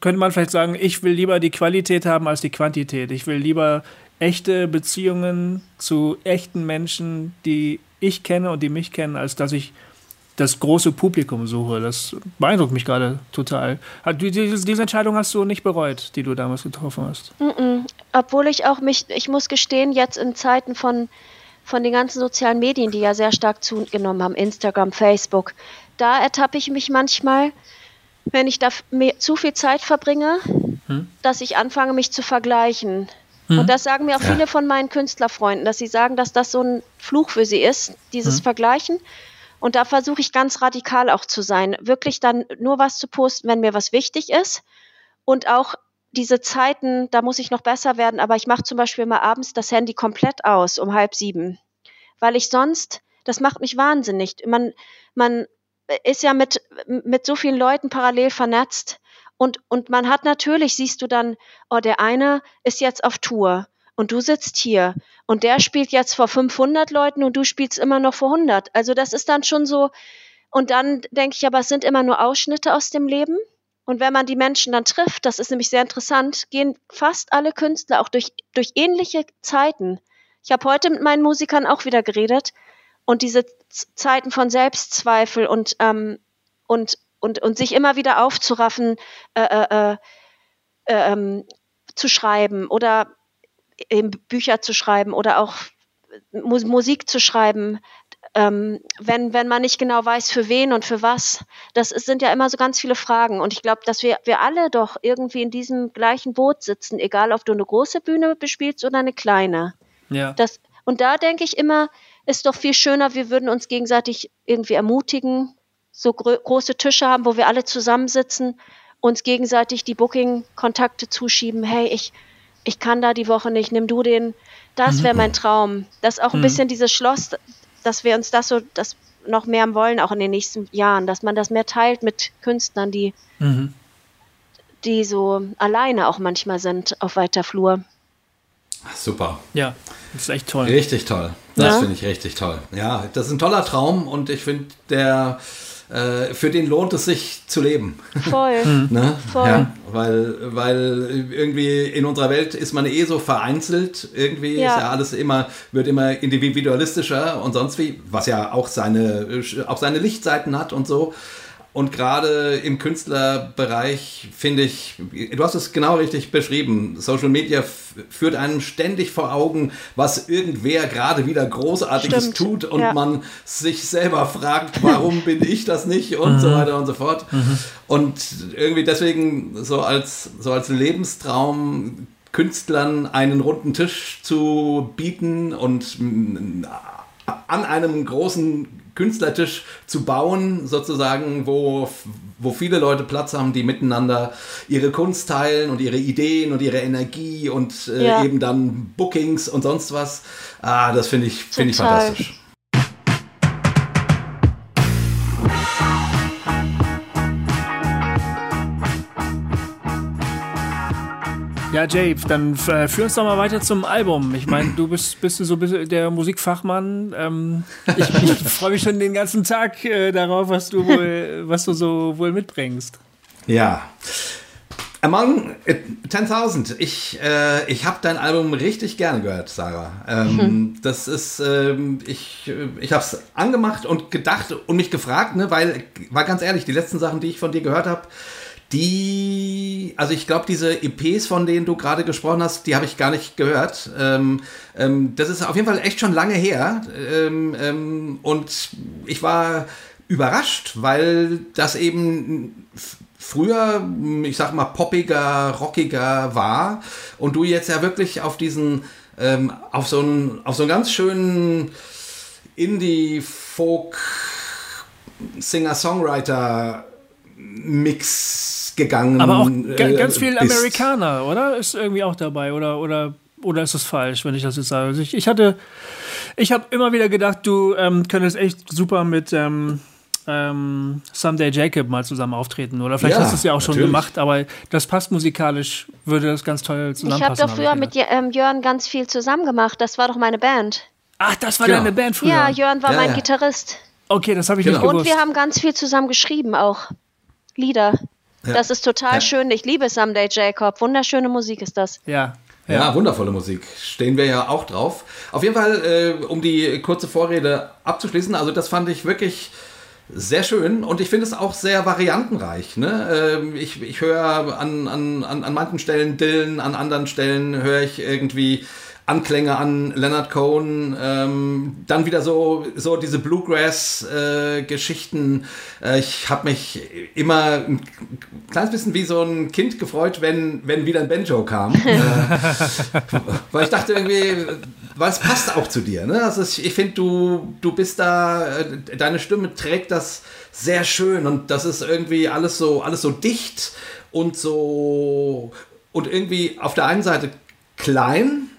könnte man vielleicht sagen, ich will lieber die Qualität haben als die Quantität. Ich will lieber echte Beziehungen zu echten Menschen, die ich kenne und die mich kennen, als dass ich das große Publikum suche. Das beeindruckt mich gerade total. Diese, Entscheidung hast du nicht bereut, die du damals getroffen hast? Mm -mm. Obwohl ich auch mich, ich muss gestehen, jetzt in Zeiten von, von den ganzen sozialen Medien, die ja sehr stark zugenommen haben, Instagram, Facebook, da ertappe ich mich manchmal, wenn ich da zu viel Zeit verbringe, hm? dass ich anfange, mich zu vergleichen. Hm? Und das sagen mir auch ja. viele von meinen Künstlerfreunden, dass sie sagen, dass das so ein Fluch für sie ist, dieses hm? Vergleichen. Und da versuche ich ganz radikal auch zu sein, wirklich dann nur was zu posten, wenn mir was wichtig ist. Und auch diese Zeiten, da muss ich noch besser werden, aber ich mache zum Beispiel mal abends das Handy komplett aus um halb sieben, weil ich sonst, das macht mich wahnsinnig. Man, man ist ja mit, mit so vielen Leuten parallel vernetzt. Und, und man hat natürlich, siehst du dann, oh, der eine ist jetzt auf Tour und du sitzt hier und der spielt jetzt vor 500 Leuten und du spielst immer noch vor 100. Also das ist dann schon so. Und dann denke ich aber, es sind immer nur Ausschnitte aus dem Leben. Und wenn man die Menschen dann trifft, das ist nämlich sehr interessant, gehen fast alle Künstler auch durch, durch ähnliche Zeiten. Ich habe heute mit meinen Musikern auch wieder geredet und diese Zeiten von Selbstzweifel und, ähm, und, und, und sich immer wieder aufzuraffen, äh, äh, äh, ähm, zu schreiben oder eben Bücher zu schreiben oder auch Musik zu schreiben, ähm, wenn, wenn man nicht genau weiß, für wen und für was. Das ist, sind ja immer so ganz viele Fragen. Und ich glaube, dass wir, wir alle doch irgendwie in diesem gleichen Boot sitzen, egal ob du eine große Bühne bespielst oder eine kleine. Ja. Das, und da denke ich immer, ist doch viel schöner, wir würden uns gegenseitig irgendwie ermutigen, so große Tische haben, wo wir alle zusammensitzen, uns gegenseitig die Booking-Kontakte zuschieben. Hey, ich, ich kann da die Woche nicht, nimm du den. Das wäre mein mhm. Traum. Das ist auch ein mhm. bisschen dieses Schloss, dass wir uns das so das noch mehr wollen, auch in den nächsten Jahren, dass man das mehr teilt mit Künstlern, die, mhm. die so alleine auch manchmal sind auf weiter Flur. Super. Ja, das ist echt toll. Richtig toll. Das ja? finde ich richtig toll. Ja, das ist ein toller Traum und ich finde, der äh, für den lohnt es sich zu leben. Voll. Ne? Voll. Ja, weil, weil irgendwie in unserer Welt ist man eh so vereinzelt. Irgendwie ja. ist ja alles immer, wird immer individualistischer und sonst wie, was ja auch seine, auch seine Lichtseiten hat und so. Und gerade im Künstlerbereich finde ich, du hast es genau richtig beschrieben, Social Media führt einem ständig vor Augen, was irgendwer gerade wieder Großartiges Stimmt. tut und ja. man sich selber fragt, warum bin ich das nicht und mhm. so weiter und so fort. Mhm. Und irgendwie deswegen so als, so als Lebenstraum Künstlern einen runden Tisch zu bieten und an einem großen Künstlertisch zu bauen, sozusagen, wo, wo viele Leute Platz haben, die miteinander ihre Kunst teilen und ihre Ideen und ihre Energie und äh, ja. eben dann Bookings und sonst was. Ah, das finde ich, find ich fantastisch. Ja, Jay, dann äh, führ uns doch mal weiter zum Album. Ich meine, du bist, bist du so der Musikfachmann. Ähm, ich, ich freue mich schon den ganzen Tag äh, darauf, was du wohl, was du so wohl mitbringst. Ja. Among 10.000. Ich, äh, ich habe dein Album richtig gerne gehört, Sarah. Ähm, hm. Das ist, ähm, ich, ich habe es angemacht und gedacht und mich gefragt, ne, weil, war ganz ehrlich, die letzten Sachen, die ich von dir gehört habe, die, also ich glaube, diese EPs, von denen du gerade gesprochen hast, die habe ich gar nicht gehört. Ähm, ähm, das ist auf jeden Fall echt schon lange her. Ähm, ähm und ich war überrascht, weil das eben früher, ich sag mal, poppiger, rockiger war und du jetzt ja wirklich auf diesen, ähm, auf so einen, auf so einen ganz schönen Indie-Folk Gegangen. Aber auch äh, ganz viel bist. Amerikaner, oder? Ist irgendwie auch dabei, oder, oder, oder ist es falsch, wenn ich das jetzt sage? Also ich, ich hatte, ich habe immer wieder gedacht, du ähm, könntest echt super mit ähm, ähm, Someday Jacob mal zusammen auftreten. Oder vielleicht Ja, hast du es ja auch schon natürlich. gemacht, aber das passt musikalisch, würde das ganz toll Ich zusammenpassen. habe doch früher hab ich mit ähm, Jörn ganz viel zusammen gemacht. Das war doch meine Band. Ach, das war Genau. deine Band früher. Ja, Jörn war Ja, mein ja. Gitarrist. okay, das habe ich Genau. nicht Und gewusst. wir haben ganz viel zusammen geschrieben auch. Lieder. Ja. Das ist total Ja. schön. Ich liebe Someday Jacob. Wunderschöne Musik ist das. ja. Ja. wundervolle Musik. Stehen wir ja auch drauf. Auf jeden Fall, äh, um die kurze Vorrede abzuschließen, also das fand ich wirklich sehr schön und ich finde es auch sehr variantenreich. Ne? Ähm, ich ich höre an, an, an, an manchen Stellen Dylan, an anderen Stellen höre ich irgendwie Anklänge an Leonard Cohen, ähm, dann wieder so, so diese Bluegrass-Geschichten. Äh, ich habe mich immer ein kleines bisschen wie so ein Kind gefreut, wenn, wenn wieder ein Banjo kam. äh, weil ich dachte irgendwie, weil es passt auch zu dir. Ne? Also ich, ich finde, du, du bist da, äh, deine Stimme trägt das sehr schön und das ist irgendwie alles so, alles so dicht und so und irgendwie auf der einen Seite klein.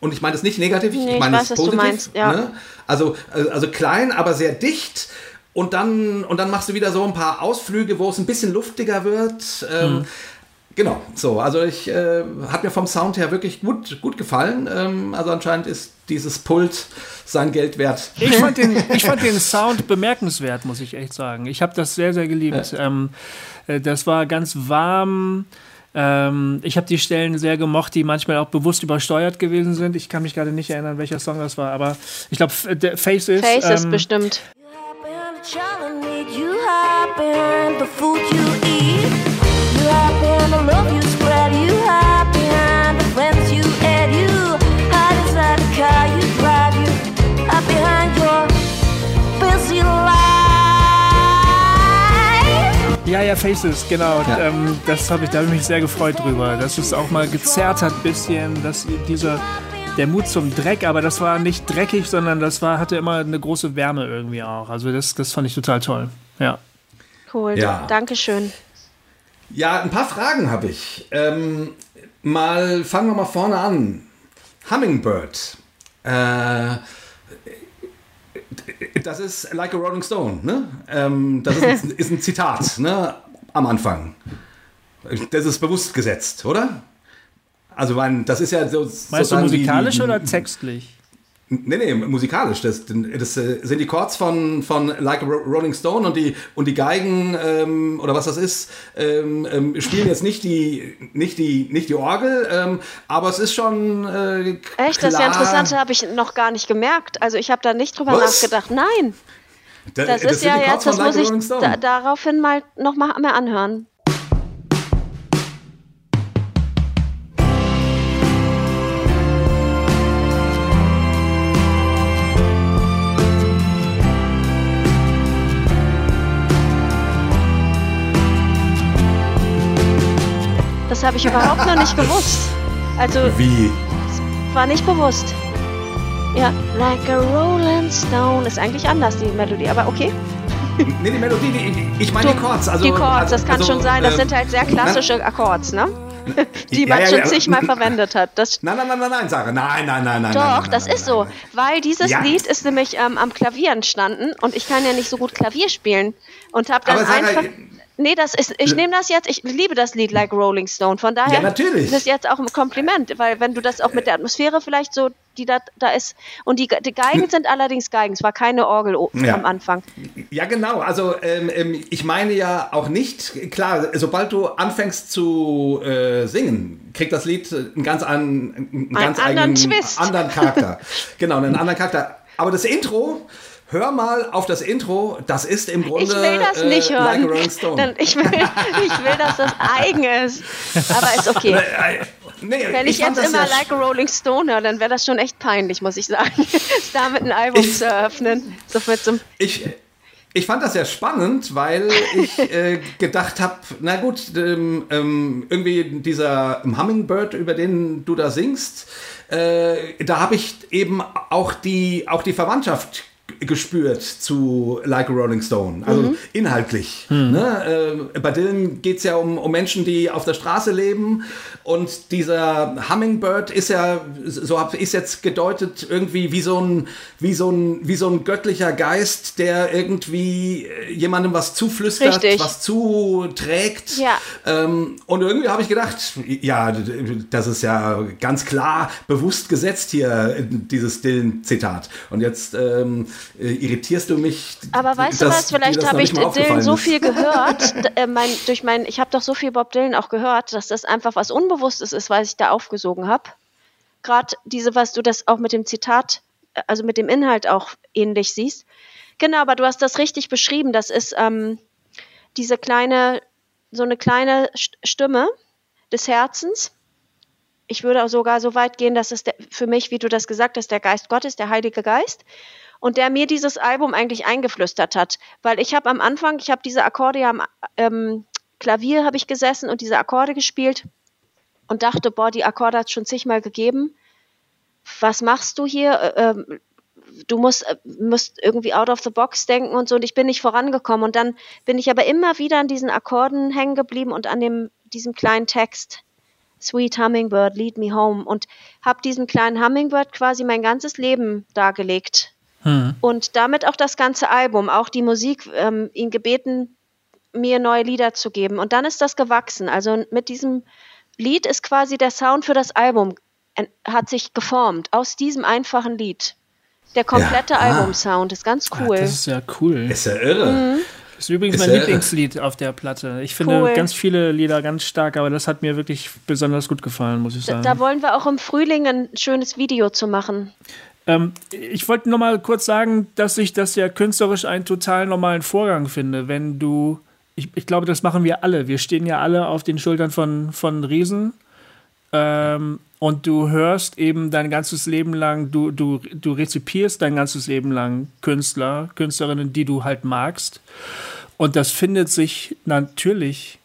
Und ich meine das nicht negativ, ich Nee, ich meine weiß, es was du positiv. meinst, ja. ne? Also, äh, also klein, aber sehr dicht. Und dann, und dann machst du wieder so ein paar Ausflüge, wo es ein bisschen luftiger wird. Ähm, Genau, so. Also ich äh, hat mir vom Sound her wirklich gut, gut gefallen. Ähm, also anscheinend ist dieses Pult sein Geld wert. Ich fand, den, ich fand den Sound bemerkenswert, muss ich echt sagen. Ich habe das sehr, sehr geliebt. Ähm, äh, das war ganz warm. Ähm, ich habe die Stellen sehr gemocht, die manchmal auch bewusst übersteuert gewesen sind. Ich kann mich gerade nicht erinnern, welcher Song das war, aber ich glaube, Face is. Faces ähm, bestimmt. You Faces, genau. Ja. Ähm, das habe ich, da habe ich mich sehr gefreut drüber, dass es auch mal gezerrt hat, bisschen, dass dieser der Mut zum Dreck, aber das war nicht dreckig, sondern das war hatte immer eine große Wärme irgendwie auch. Also das, das fand ich total toll. Ja. Cool. Ja. Dankeschön. Ja, ein paar Fragen habe ich. Ähm, mal fangen wir mal vorne an. Hummingbird. Äh, das ist like a Rolling Stone, ne? Ähm, das ist ein, ist ein Zitat, ne? Am Anfang. Das ist bewusst gesetzt, oder? Also, mein, das ist ja so. Meinst du musikalisch die, oder textlich? Nee, nee, musikalisch. Das, das äh, sind die Chords von, von Like a Ro- Rolling Stone und die, und die Geigen ähm, oder was das ist, ähm, ähm, spielen jetzt nicht die, nicht die, nicht die Orgel, ähm, aber es ist schon. Äh, Echt, das ist ja klar- interessant, habe ich noch gar nicht gemerkt. Also ich habe da nicht drüber Was? nachgedacht. Nein, Da- das, ist ja jetzt, das Like muss ich da, daraufhin mal noch mal mehr anhören. Das habe ich überhaupt noch nicht gewusst. Also Wie? war nicht bewusst. Ja, like a rolling stone ist eigentlich anders die Melodie, aber okay. Nee, die Melodie, die, ich meine die Chords. Also, die Chords, das kann also, schon sein. Das ähm, sind halt sehr klassische Akkords, ne? Die man ja, schon ja. zigmal verwendet hat. Das, Nein, nein, nein, nein, nein, Sarah. Nein, nein, nein, nein. doch, nein, nein, das nein, ist so. Weil dieses. Lied ist nämlich ähm, am Klavier entstanden und ich kann ja nicht so gut Klavier spielen. Und habe dann Sarah, einfach. Nee, das ist, ich nehme das jetzt, ich liebe das Lied Like Rolling Stone. Von daher Ja, natürlich. ist das jetzt auch ein Kompliment, weil wenn du das auch mit der Atmosphäre vielleicht so, die da, da ist. Und die, die Geigen sind allerdings Geigen, es war keine Orgel Ja. am Anfang. Ja, genau. Also ähm, ähm, ich meine ja auch nicht, klar, sobald du anfängst zu äh, singen, kriegt das Lied einen ganz, an, einen ganz anderen eigenen Twist. anderen Charakter. genau, einen anderen Charakter. Aber das Intro, hör mal auf das Intro, das ist im Grunde Ich will das äh, nicht Like hören. Dann, ich, will, ich will, dass das eigen ist. Aber ist okay. Äh, nee, Wenn ich, fand jetzt immer ja Like a Rolling Stone höre, dann wäre das schon echt peinlich, muss ich sagen. Damit ein Album Ich- zu eröffnen. So mit so Ich, ich fand das sehr spannend, weil ich äh, gedacht habe, na gut, ähm, ähm, irgendwie dieser Hummingbird, über den du da singst, äh, da habe ich eben auch die, auch die Verwandtschaft gespürt zu Like a Rolling Stone, also mhm. inhaltlich. Mhm. Ne? Äh, bei Dylan geht es ja um, um Menschen, die auf der Straße leben und dieser Hummingbird ist ja, so habe ich es jetzt gedeutet, irgendwie wie so, ein, wie, so ein, wie so ein göttlicher Geist, der irgendwie jemandem was zuflüstert, Richtig. was zuträgt. Ja. Ähm, und irgendwie habe ich gedacht, ja, das ist ja ganz klar bewusst gesetzt hier, dieses Dylan-Zitat. Und jetzt ähm, äh, irritierst du mich. Aber weißt du was, vielleicht habe ich Dylan so viel gehört, äh, mein, durch mein, ich habe doch so viel Bob Dylan auch gehört, dass das einfach was Unbewusstes ist, was ich da aufgesogen habe. Gerade diese, was du das auch mit dem Zitat, äh, also mit dem Inhalt auch ähnlich siehst. Genau, aber du hast das richtig beschrieben. Das ist ähm, diese kleine, so eine kleine Stimme des Herzens. Ich würde auch sogar so weit gehen, dass es der, für mich, wie du das gesagt hast, der Geist Gottes, der Heilige Geist und der mir dieses Album eigentlich eingeflüstert hat, weil ich habe am Anfang, ich habe diese Akkorde am ähm, Klavier habe ich gesessen und diese Akkorde gespielt und dachte, boah, die Akkorde hat es schon zigmal gegeben. Was machst du hier? Ähm, du musst, äh, musst irgendwie out of the box denken und so. Und ich bin nicht vorangekommen. Und dann bin ich aber immer wieder an diesen Akkorden hängen geblieben und an dem diesem kleinen Text. Sweet Hummingbird, Lead Me Home. Und habe diesem kleinen Hummingbird quasi mein ganzes Leben dargelegt hm. Und damit auch das ganze Album, auch die Musik, ähm, ihn gebeten, mir neue Lieder zu geben. Und dann ist das gewachsen. Also mit diesem Lied ist quasi der Sound für das Album, hat sich geformt aus diesem einfachen Lied. Der komplette ja. Ah. Albumsound ist ganz ah, cool. Ah, das ist ja cool. Ist ja irre. Mhm. Das ist übrigens ist mein Lieblingslied auf der Platte. Ich finde cool. ganz viele Lieder ganz stark, aber das hat mir wirklich besonders gut gefallen, muss ich sagen. Da, da wollen wir auch im Frühling ein schönes Video zu machen. Ähm, ich wollte nur mal kurz sagen, dass ich das ja künstlerisch einen total normalen Vorgang finde, wenn du, ich, ich glaube, das machen wir alle. Wir stehen ja alle auf den Schultern von, von Riesen. Ähm, und du hörst eben dein ganzes Leben lang, du, du, du rezipierst dein ganzes Leben lang Künstler, Künstlerinnen, die du halt magst. Und das findet sich natürlich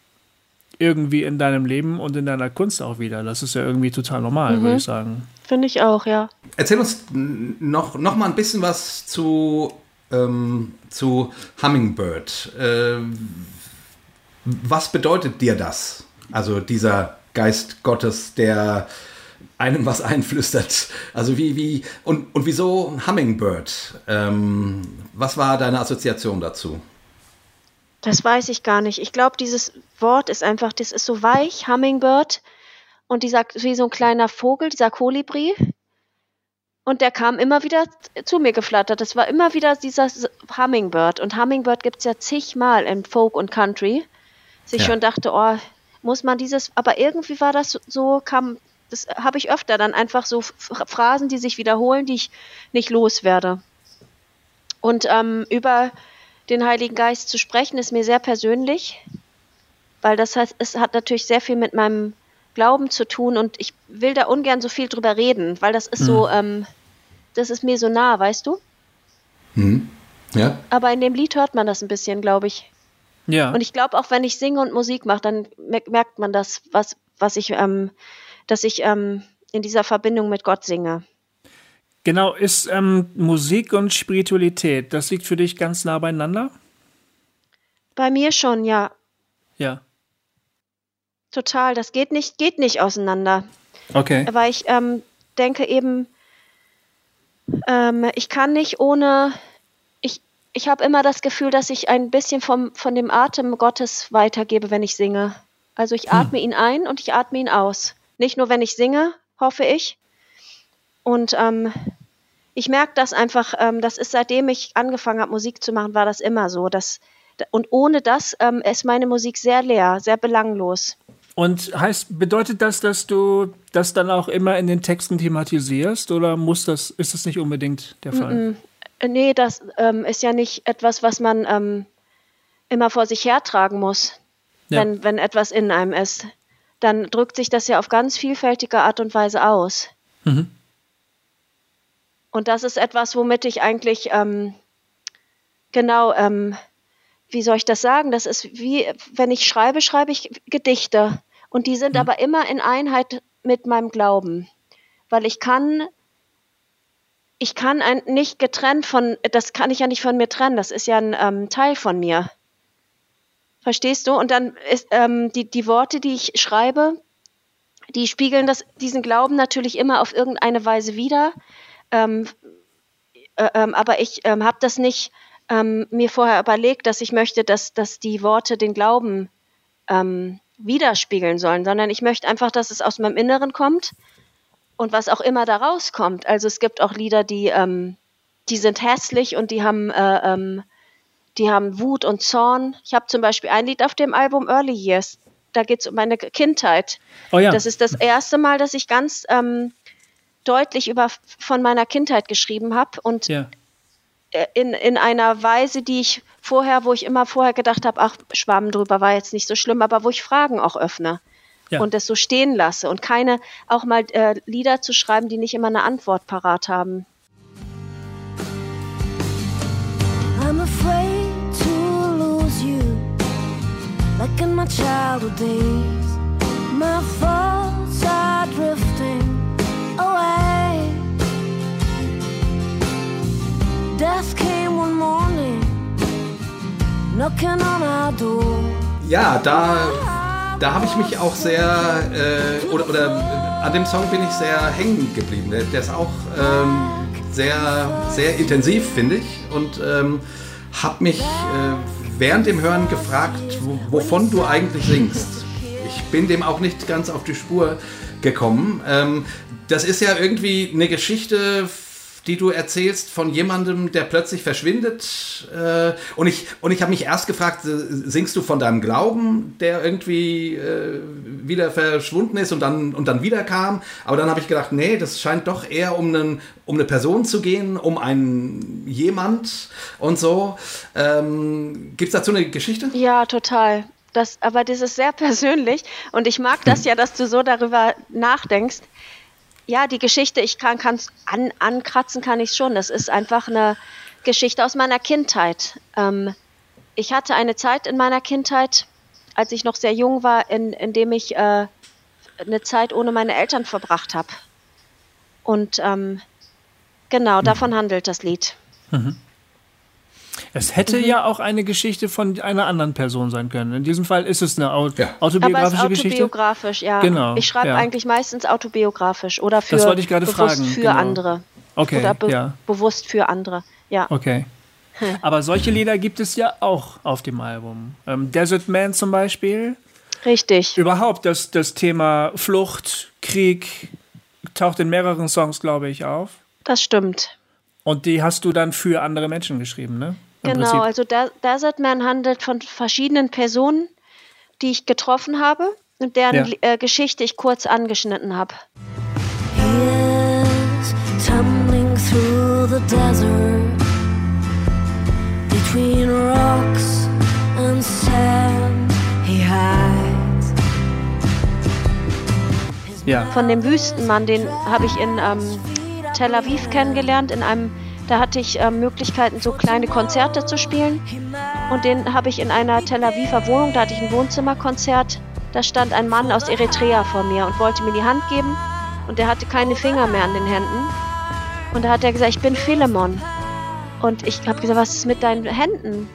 irgendwie in deinem Leben und in deiner Kunst auch wieder. Das ist ja irgendwie total normal, mhm. würde ich sagen. Finde ich auch, ja. Erzähl uns noch, noch mal ein bisschen was zu, ähm, zu Hummingbird. Äh, was bedeutet dir das? Also dieser Geist Gottes, der einem was einflüstert. Also wie, wie, und, und wieso Hummingbird? Ähm, was war deine Assoziation dazu? Das weiß ich gar nicht. Ich glaube, dieses Wort ist einfach, das ist so weich, Hummingbird. Und dieser, wie so ein kleiner Vogel, dieser Kolibri. Und der kam immer wieder zu mir geflattert. Das war immer wieder dieser Hummingbird. Und Hummingbird gibt es ja zigmal in Folk und Country. Dass ich ja. schon dachte, oh, muss man dieses, aber irgendwie war das so, kam, das habe ich öfter dann einfach so Phrasen, die sich wiederholen, die ich nicht loswerde. Und ähm, über den Heiligen Geist zu sprechen, ist mir sehr persönlich, weil das heißt, es hat natürlich sehr viel mit meinem Glauben zu tun und ich will da ungern so viel drüber reden, weil das ist mhm. so, ähm, das ist mir so nah, weißt du? Mhm. Ja. Aber in dem Lied hört man das ein bisschen, glaube ich. Ja. Und ich glaube auch, wenn ich singe und Musik mache, dann merkt man das, was, was ich, ähm, dass ich ähm, in dieser Verbindung mit Gott singe. Genau, ist ähm, Musik und Spiritualität, das liegt für dich ganz nah beieinander? Bei mir schon, ja. Ja. Total, das geht nicht, geht nicht auseinander. Okay. Weil ich ähm, denke eben, ähm, ich kann nicht ohne, ich, ich habe immer das Gefühl, dass ich ein bisschen vom, von dem Atem Gottes weitergebe, wenn ich singe. Also ich hm. atme ihn ein und ich atme ihn aus. Nicht nur, wenn ich singe, hoffe ich, und ähm, ich merke das einfach, ähm, das ist seitdem ich angefangen habe, Musik zu machen, war das immer so. Dass, und ohne das ähm, ist meine Musik sehr leer, sehr belanglos. Und heißt, bedeutet das, dass du das dann auch immer in den Texten thematisierst oder muss das, ist das nicht unbedingt der Fall? Mm -mm. Nee, das ähm, ist ja nicht etwas, was man ähm, immer vor sich hertragen muss, ja. wenn, wenn etwas in einem ist. Dann drückt sich das ja auf ganz vielfältige Art und Weise aus. Mhm. Und das ist etwas, womit ich eigentlich ähm, genau, ähm, wie soll ich das sagen? Das ist wie, wenn ich schreibe, schreibe ich Gedichte. Und die sind aber immer in Einheit mit meinem Glauben. Weil ich kann, ich kann ein, nicht getrennt von, das kann ich ja nicht von mir trennen. Das ist ja ein ähm, Teil von mir. Verstehst du? Und dann ist ähm, die, die Worte, die ich schreibe, die spiegeln das, diesen Glauben natürlich immer auf irgendeine Weise wider. Ähm, äh, ähm, aber ich ähm, habe das nicht ähm, mir vorher überlegt, dass ich möchte, dass, dass die Worte den Glauben ähm, widerspiegeln sollen, sondern ich möchte einfach, dass es aus meinem Inneren kommt und was auch immer da rauskommt. Also es gibt auch Lieder, die, ähm, die sind hässlich und die haben, äh, ähm, die haben Wut und Zorn. Ich habe zum Beispiel ein Lied auf dem Album Early Years. Da geht es um meine Kindheit. Oh ja. Das ist das erste Mal, dass ich ganz ähm, deutlich über von meiner Kindheit geschrieben habe und ja. Äh, in, in einer Weise, die ich vorher, wo ich immer vorher gedacht habe, ach, Schwamm drüber war jetzt nicht so schlimm, aber wo ich Fragen auch öffne Ja. und das so stehen lasse und keine auch mal äh, Lieder zu schreiben, die nicht immer eine Antwort parat haben. I'm afraid to lose you, like in my childhood days. My thoughts are drifting Death came one morning, knocking on our door. Ja, da, da habe ich mich auch sehr, äh, oder, oder an dem Song bin ich sehr hängen geblieben. Der, der ist auch ähm, sehr, sehr intensiv, finde ich. Und ähm, habe mich äh, während dem Hören gefragt, wo, wovon du eigentlich singst. Ich bin dem auch nicht ganz auf die Spur gekommen. Ähm, das ist ja irgendwie eine Geschichte, die du erzählst von jemandem, der plötzlich verschwindet. Äh, und ich, und ich habe mich erst gefragt, äh, singst du von deinem Glauben, der irgendwie äh, wieder verschwunden ist und dann, und dann wieder kam? Aber dann habe ich gedacht, nee, das scheint doch eher um, einen, um eine Person zu gehen, um einen jemand und so. Ähm, Gibt es dazu eine Geschichte? Ja, total. Das, aber das ist sehr persönlich und ich mag das ja, dass du so darüber nachdenkst. Ja, die Geschichte, ich kann es an, ankratzen, kann ich schon. Das ist einfach eine Geschichte aus meiner Kindheit. Ähm, ich hatte eine Zeit in meiner Kindheit, als ich noch sehr jung war, in, in dem ich äh, eine Zeit ohne meine Eltern verbracht habe. Und ähm, genau, davon handelt das Lied. Es hätte Mhm. ja auch eine Geschichte von einer anderen Person sein können. In diesem Fall ist es eine Au Ja. Aber es ist autobiografische Geschichte. autobiografisch, ja. Genau, Ich schreibe ja. eigentlich meistens autobiografisch oder für Das wollte ich gerade bewusst fragen, für genau. andere. Okay, oder be ja. bewusst für andere. Ja. Okay. Aber solche Lieder gibt es ja auch auf dem Album. Ähm, Desert Man zum Beispiel. Richtig. Überhaupt das, das Thema Flucht, Krieg taucht in mehreren Songs, glaube ich, auf. Das stimmt. Und die hast du dann für andere Menschen geschrieben, ne? Im Genau, Prinzip. also Der- Desert Man handelt von verschiedenen Personen, die ich getroffen habe und deren Ja. äh, Geschichte ich kurz angeschnitten habe. Tumbling through the desert between rocks and sand. He hides. Ja. Von dem Wüstenmann, den habe ich in ähm, Tel Aviv kennengelernt, in einem, da hatte ich ähm, Möglichkeiten, so kleine Konzerte zu spielen. Und den habe ich in einer Tel Aviver Wohnung, da hatte ich ein Wohnzimmerkonzert. Da stand ein Mann aus Eritrea vor mir und wollte mir die Hand geben. Und der hatte keine Finger mehr an den Händen. Und da hat er gesagt, ich bin Philemon. Und ich habe gesagt, was ist mit deinen Händen?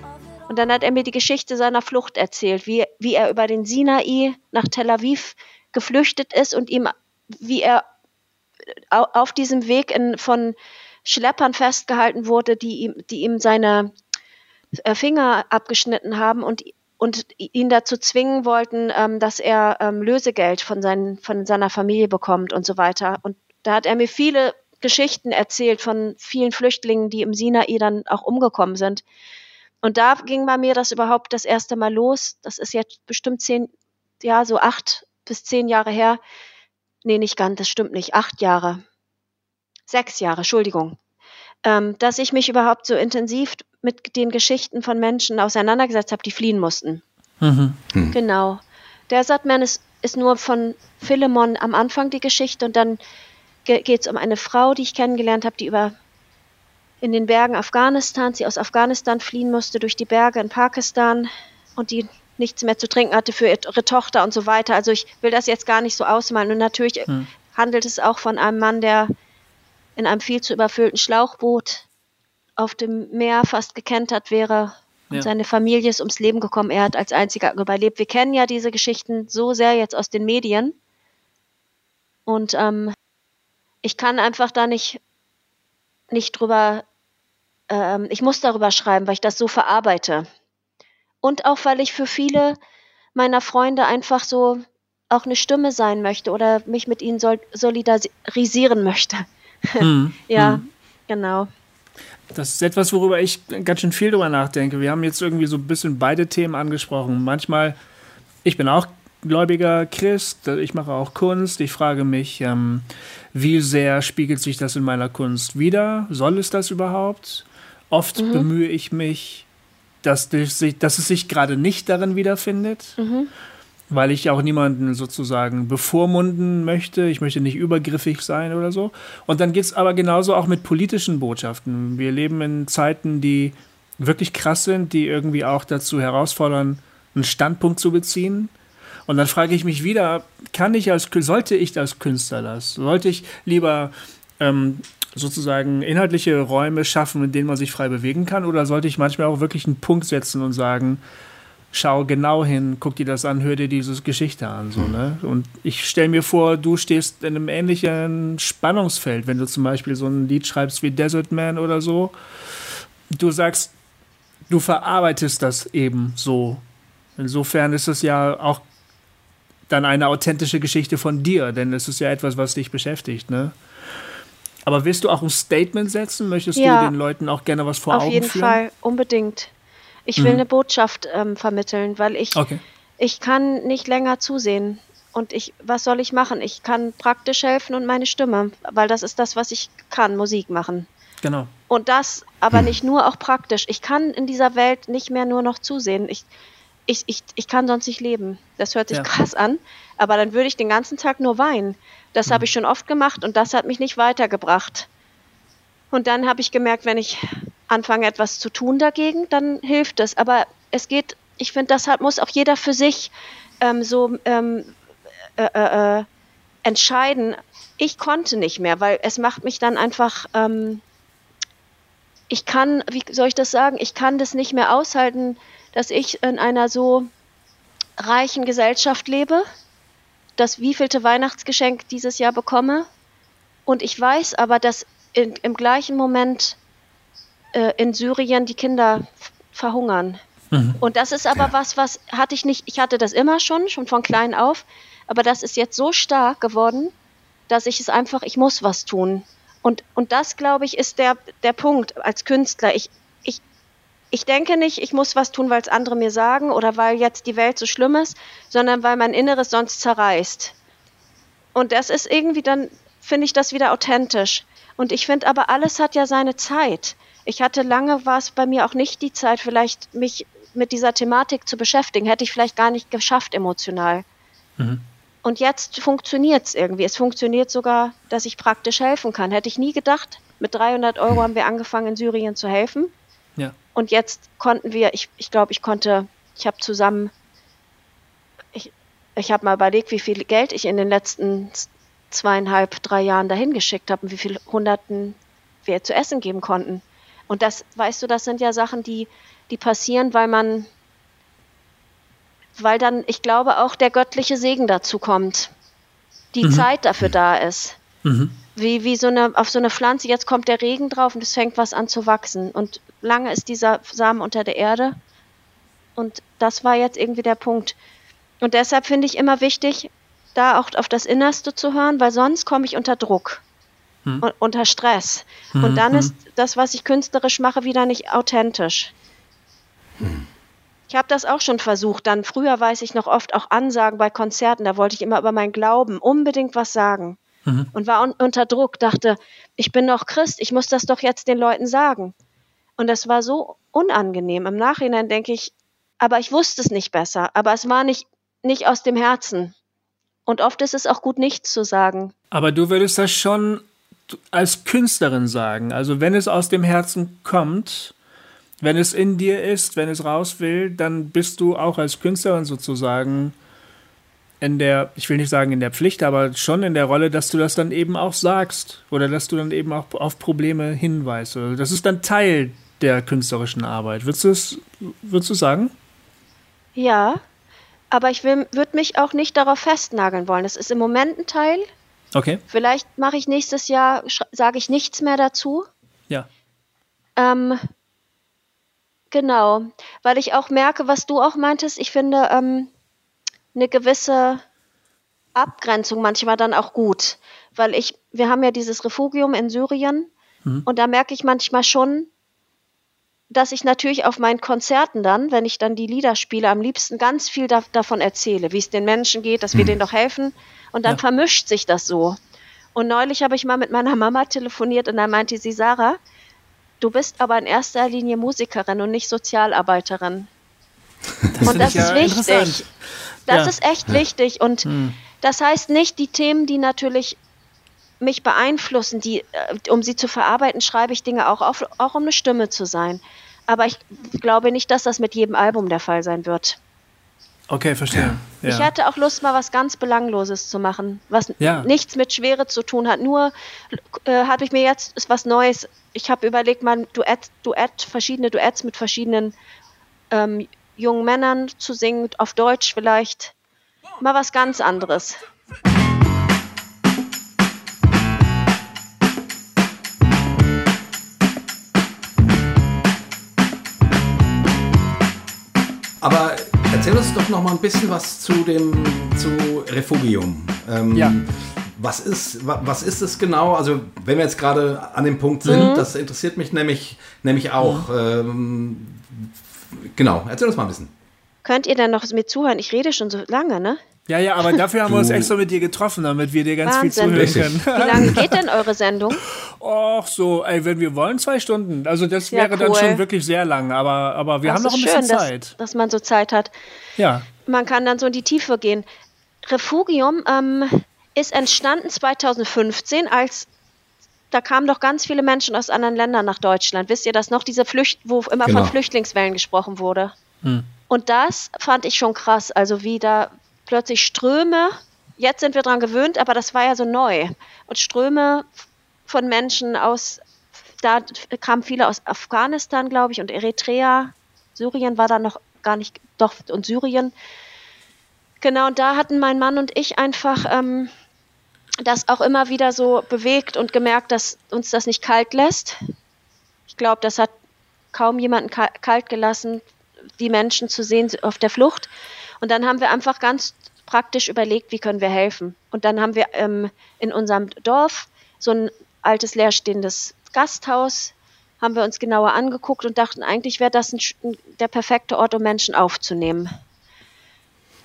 Und dann hat er mir die Geschichte seiner Flucht erzählt, wie, wie er über den Sinai nach Tel Aviv geflüchtet ist und ihm, wie er auf diesem Weg in, von Schleppern festgehalten wurde, die ihm, die ihm seine äh, Finger abgeschnitten haben und, und ihn dazu zwingen wollten, ähm, dass er ähm, Lösegeld von, seinen, von seiner Familie bekommt und so weiter. Und da hat er mir viele Geschichten erzählt von vielen Flüchtlingen, die im Sinai dann auch umgekommen sind. Und da ging bei mir das überhaupt das erste Mal los. Das ist jetzt bestimmt zehn, ja, so acht bis zehn Jahre her. Nee, nicht ganz, das stimmt nicht. Acht Jahre. Sechs Jahre, Entschuldigung. Ähm, dass ich mich überhaupt so intensiv mit den Geschichten von Menschen auseinandergesetzt habe, die fliehen mussten. Mhm. Genau. Der Sattman ist, ist nur von Philemon am Anfang die Geschichte und dann ge geht es um eine Frau, die ich kennengelernt habe, die über in den Bergen Afghanistans, sie aus Afghanistan fliehen musste durch die Berge in Pakistan und die nichts mehr zu trinken hatte für ihre Tochter und so weiter. Also ich will das jetzt gar nicht so ausmalen. Und natürlich Hm. handelt es auch von einem Mann, der in einem viel zu überfüllten Schlauchboot auf dem Meer fast gekentert wäre. Und Ja. seine Familie ist ums Leben gekommen. Er hat als einziger überlebt. Wir kennen ja diese Geschichten so sehr jetzt aus den Medien. Und ähm, ich kann einfach da nicht, nicht drüber, ähm, ich muss darüber schreiben, weil ich das so verarbeite. Und auch, weil ich für viele meiner Freunde einfach so auch eine Stimme sein möchte oder mich mit ihnen sol solidarisieren möchte. Hm. Ja, genau. Das ist etwas, worüber ich ganz schön viel drüber nachdenke. Wir haben jetzt irgendwie so ein bisschen beide Themen angesprochen. Manchmal, ich bin auch gläubiger Christ, ich mache auch Kunst. Ich frage mich, ähm, wie sehr spiegelt sich das in meiner Kunst wider? Soll es das überhaupt? Oft bemühe ich mich, dass, dass es sich gerade nicht darin wiederfindet, weil ich auch niemanden sozusagen bevormunden möchte. Ich möchte nicht übergriffig sein oder so. Und dann geht es aber genauso auch mit politischen Botschaften. Wir leben in Zeiten, die wirklich krass sind, die irgendwie auch dazu herausfordern, einen Standpunkt zu beziehen. Und dann frage ich mich wieder, kann ich als, sollte ich als Künstler das? Sollte ich lieber ähm, sozusagen inhaltliche Räume schaffen, in denen man sich frei bewegen kann? Oder sollte ich manchmal auch wirklich einen Punkt setzen und sagen, schau genau hin, guck dir das an, hör dir diese Geschichte an. So, ne? Und ich stelle mir vor, du stehst in einem ähnlichen Spannungsfeld, wenn du zum Beispiel so ein Lied schreibst wie Desert Man oder so. Du sagst, du verarbeitest das eben so. Insofern ist es ja auch dann eine authentische Geschichte von dir, denn es ist ja etwas, was dich beschäftigt, ne? Aber willst du auch ein Statement setzen? Möchtest Ja. du den Leuten auch gerne was vor Auf Augen jeden führen? Fall, unbedingt. Ich will eine Botschaft ähm, vermitteln, weil ich, Okay. ich kann nicht länger zusehen. Und ich, was soll ich machen? Ich kann praktisch helfen und meine Stimme, weil das ist das, was ich kann, Musik machen. Genau. Und das aber nicht nur auch praktisch. Ich kann in dieser Welt nicht mehr nur noch zusehen. Ich, ich, ich, ich kann sonst nicht leben. Das hört sich Ja. krass an, aber dann würde ich den ganzen Tag nur weinen. Das habe ich schon oft gemacht und das hat mich nicht weitergebracht. Und dann habe ich gemerkt, wenn ich anfange, etwas zu tun dagegen, dann hilft es. Aber es geht, ich finde, deshalb muss auch jeder für sich ähm, so ähm, äh, äh, äh, entscheiden. Ich konnte nicht mehr, weil es macht mich dann einfach, ähm, ich kann, wie soll ich das sagen, ich kann das nicht mehr aushalten, dass ich in einer so reichen Gesellschaft lebe, das wievielte Weihnachtsgeschenk dieses Jahr bekomme. Und ich weiß aber, dass in, im gleichen Moment äh, in Syrien die Kinder verhungern. Und das ist aber was, was hatte ich nicht, ich hatte das immer schon, schon von klein auf, aber das ist jetzt so stark geworden, dass ich es einfach, ich muss was tun. Und, und das, glaube ich, ist der, der Punkt als Künstler. Ich, ich, ich denke nicht, ich muss was tun, weil es andere mir sagen oder weil jetzt die Welt so schlimm ist, sondern weil mein Inneres sonst zerreißt. Und das ist irgendwie dann, finde ich das wieder authentisch. Und ich finde aber, alles hat ja seine Zeit. Ich hatte lange, war es bei mir auch nicht die Zeit, vielleicht mich mit dieser Thematik zu beschäftigen. Hätte ich vielleicht gar nicht geschafft emotional. Und jetzt funktioniert es irgendwie. Es funktioniert sogar, dass ich praktisch helfen kann. Hätte ich nie gedacht. Mit 300 Euro haben wir angefangen, in Syrien zu helfen. Ja. Und jetzt konnten wir, ich, ich glaube, ich konnte, ich habe zusammen, ich, ich habe mal überlegt, wie viel Geld ich in den letzten zweieinhalb, drei Jahren dahin geschickt habe und wie viel Hunderten wir zu essen geben konnten. Und das, weißt du, das sind ja Sachen, die, die passieren, weil man, weil dann, ich glaube, auch der göttliche Segen dazu kommt. Die Zeit dafür da ist. Wie, wie so eine, auf so eine Pflanze, jetzt kommt der Regen drauf und es fängt was an zu wachsen. Und lange ist dieser Samen unter der Erde. Und das war jetzt irgendwie der Punkt. Und deshalb finde ich immer wichtig, da auch auf das Innerste zu hören, weil sonst komme ich unter Druck und unter Stress. Und dann ist das, was ich künstlerisch mache, wieder nicht authentisch. Ich habe das auch schon versucht. Dann früher weiß ich noch oft auch Ansagen bei Konzerten. Da wollte ich immer über meinen Glauben unbedingt was sagen und war un unter Druck. Dachte, ich bin doch Christ, ich muss das doch jetzt den Leuten sagen. Und das war so unangenehm. Im Nachhinein denke ich, aber ich wusste es nicht besser. Aber es war nicht nicht aus dem Herzen. Und oft ist es auch gut, nichts zu sagen. Aber du würdest das schon als Künstlerin sagen? Also wenn es aus dem Herzen kommt, wenn es in dir ist, wenn es raus will, dann bist du auch als Künstlerin sozusagen in der, ich will nicht sagen in der Pflicht, aber schon in der Rolle, dass du das dann eben auch sagst oder dass du dann eben auch auf Probleme hinweist. Das ist dann Teil der künstlerischen Arbeit. Würdest du es, würdest du sagen? Ja, aber ich würde mich auch nicht darauf festnageln wollen. Es ist im Moment ein Teil. Okay. Vielleicht mache ich nächstes Jahr, sage ich nichts mehr dazu. Ja. Ähm, genau, weil ich auch merke, was du auch meintest. Ich finde ähm, eine gewisse Abgrenzung manchmal dann auch gut, weil ich, wir haben ja dieses Refugium in Syrien mhm. und da merke ich manchmal schon, dass ich natürlich auf meinen Konzerten dann, wenn ich dann die Lieder spiele, am liebsten ganz viel da, davon erzähle, wie es den Menschen geht, dass wir mhm. denen doch helfen. Und dann ja. vermischt sich das so. Und neulich habe ich mal mit meiner Mama telefoniert und da meinte sie, Sarah, du bist aber in erster Linie Musikerin und nicht Sozialarbeiterin. Das und das ist ja wichtig. Das ja. ist echt wichtig. Und hm. das heißt nicht, die Themen, die natürlich mich beeinflussen, die, äh, um sie zu verarbeiten, schreibe ich Dinge auch auf, auch um eine Stimme zu sein. Aber ich glaube nicht, dass das mit jedem Album der Fall sein wird. Okay, verstehe. Ja. Ich hatte auch Lust, mal was ganz Belangloses zu machen, was ja. nichts mit Schwere zu tun hat. Nur äh, habe ich mir jetzt ist was Neues. Ich habe überlegt, mal Duett, Duett, verschiedene Duets mit verschiedenen ähm, jungen Männern zu singen, auf Deutsch vielleicht. Mal was ganz anderes. Aber erzähl uns doch noch mal ein bisschen was zu dem zu Refugium. Ähm, ja. Was ist, was ist es genau? Also, wenn wir jetzt gerade an dem Punkt sind, mhm. das interessiert mich nämlich, nämlich auch. Mhm. Ähm, genau, erzähl uns mal ein bisschen. Könnt ihr dann noch mit zuhören? Ich rede schon so lange, ne? Ja, ja, aber dafür haben wir uns extra mit dir getroffen, damit wir dir ganz Wahnsinn. viel zuhören können. Wie lange geht denn eure Sendung? Och, so, ey, wenn wir wollen, zwei Stunden. Also das ja, wäre cool. dann schon wirklich sehr lang, aber, aber wir das haben noch ein bisschen schön, Zeit. Dass, dass man so Zeit hat. Ja. Man kann dann so in die Tiefe gehen. Refugium ähm, ist entstanden 2015, als da kamen doch ganz viele Menschen aus anderen Ländern nach Deutschland. Wisst ihr das noch? Diese Flücht, wo immer genau. von Flüchtlingswellen gesprochen wurde. Hm. Und das fand ich schon krass. Also wie da plötzlich Ströme, jetzt sind wir daran gewöhnt, aber das war ja so neu. Und Ströme von Menschen aus, da kamen viele aus Afghanistan, glaube ich, und Eritrea. Syrien war da noch gar nicht, doch, und Syrien. Genau, und da hatten mein Mann und ich einfach ähm, das auch immer wieder so bewegt und gemerkt, dass uns das nicht kalt lässt. Ich glaube, das hat kaum jemanden kalt gelassen, die Menschen zu sehen auf der Flucht. Und dann haben wir einfach ganz praktisch überlegt, wie können wir helfen. Und dann haben wir ähm, in unserem Dorf so ein altes leerstehendes Gasthaus, haben wir uns genauer angeguckt und dachten, eigentlich wäre das ein, der perfekte Ort, um Menschen aufzunehmen.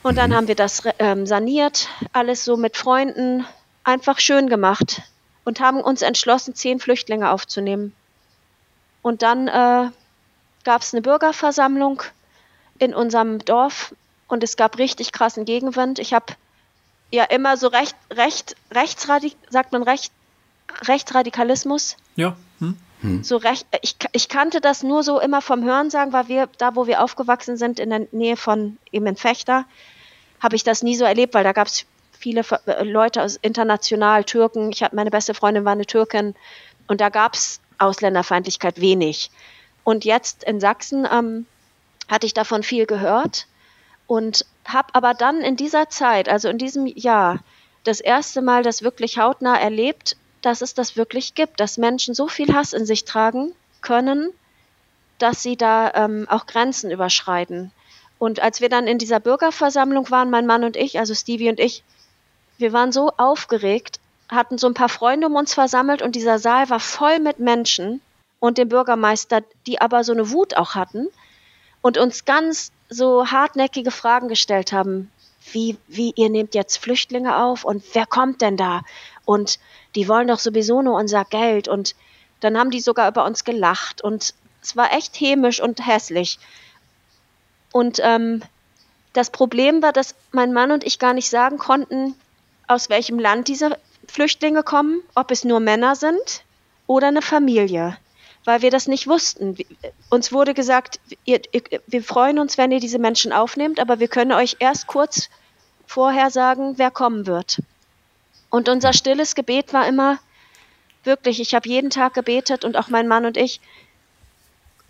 Und dann haben wir das ähm, saniert, alles so mit Freunden, einfach schön gemacht und haben uns entschlossen, zehn Flüchtlinge aufzunehmen. Und dann äh, gab es eine Bürgerversammlung in unserem Dorf und es gab richtig krassen Gegenwind. Ich habe ja immer so recht, recht, rechtsradik, sagt man recht, Rechtsradikalismus. Ja. Hm. Hm. So recht, ich, ich kannte das nur so immer vom Hörensagen, weil wir, da wo wir aufgewachsen sind, in der Nähe von eben in Fechter, habe ich das nie so erlebt, weil da gab es viele äh, Leute aus international, Türken. Ich hatte meine beste Freundin war eine Türkin und da gab es Ausländerfeindlichkeit wenig. Und jetzt in Sachsen ähm, hatte ich davon viel gehört und habe aber dann in dieser Zeit, also in diesem Jahr, das erste Mal das wirklich hautnah erlebt, dass es das wirklich gibt, dass Menschen so viel Hass in sich tragen können, dass sie da ähm, auch Grenzen überschreiten. Und als wir dann in dieser Bürgerversammlung waren, mein Mann und ich, also Stevie und ich, wir waren so aufgeregt, hatten so ein paar Freunde um uns versammelt und dieser Saal war voll mit Menschen und dem Bürgermeister, die aber so eine Wut auch hatten und uns ganz so hartnäckige Fragen gestellt haben, wie, wie ihr nehmt jetzt Flüchtlinge auf und wer kommt denn da? Und die wollen doch sowieso nur unser Geld. Und dann haben die sogar über uns gelacht und es war echt hämisch und hässlich. Und ähm, das Problem war, dass mein Mann und ich gar nicht sagen konnten, aus welchem Land diese Flüchtlinge kommen, ob es nur Männer sind oder eine Familie, weil wir das nicht wussten. Uns wurde gesagt, ihr, ihr, wir freuen uns, wenn ihr diese Menschen aufnehmt, aber wir können euch erst kurz vorher sagen, wer kommen wird. Und unser stilles Gebet war immer, wirklich, ich habe jeden Tag gebetet und auch mein Mann und ich,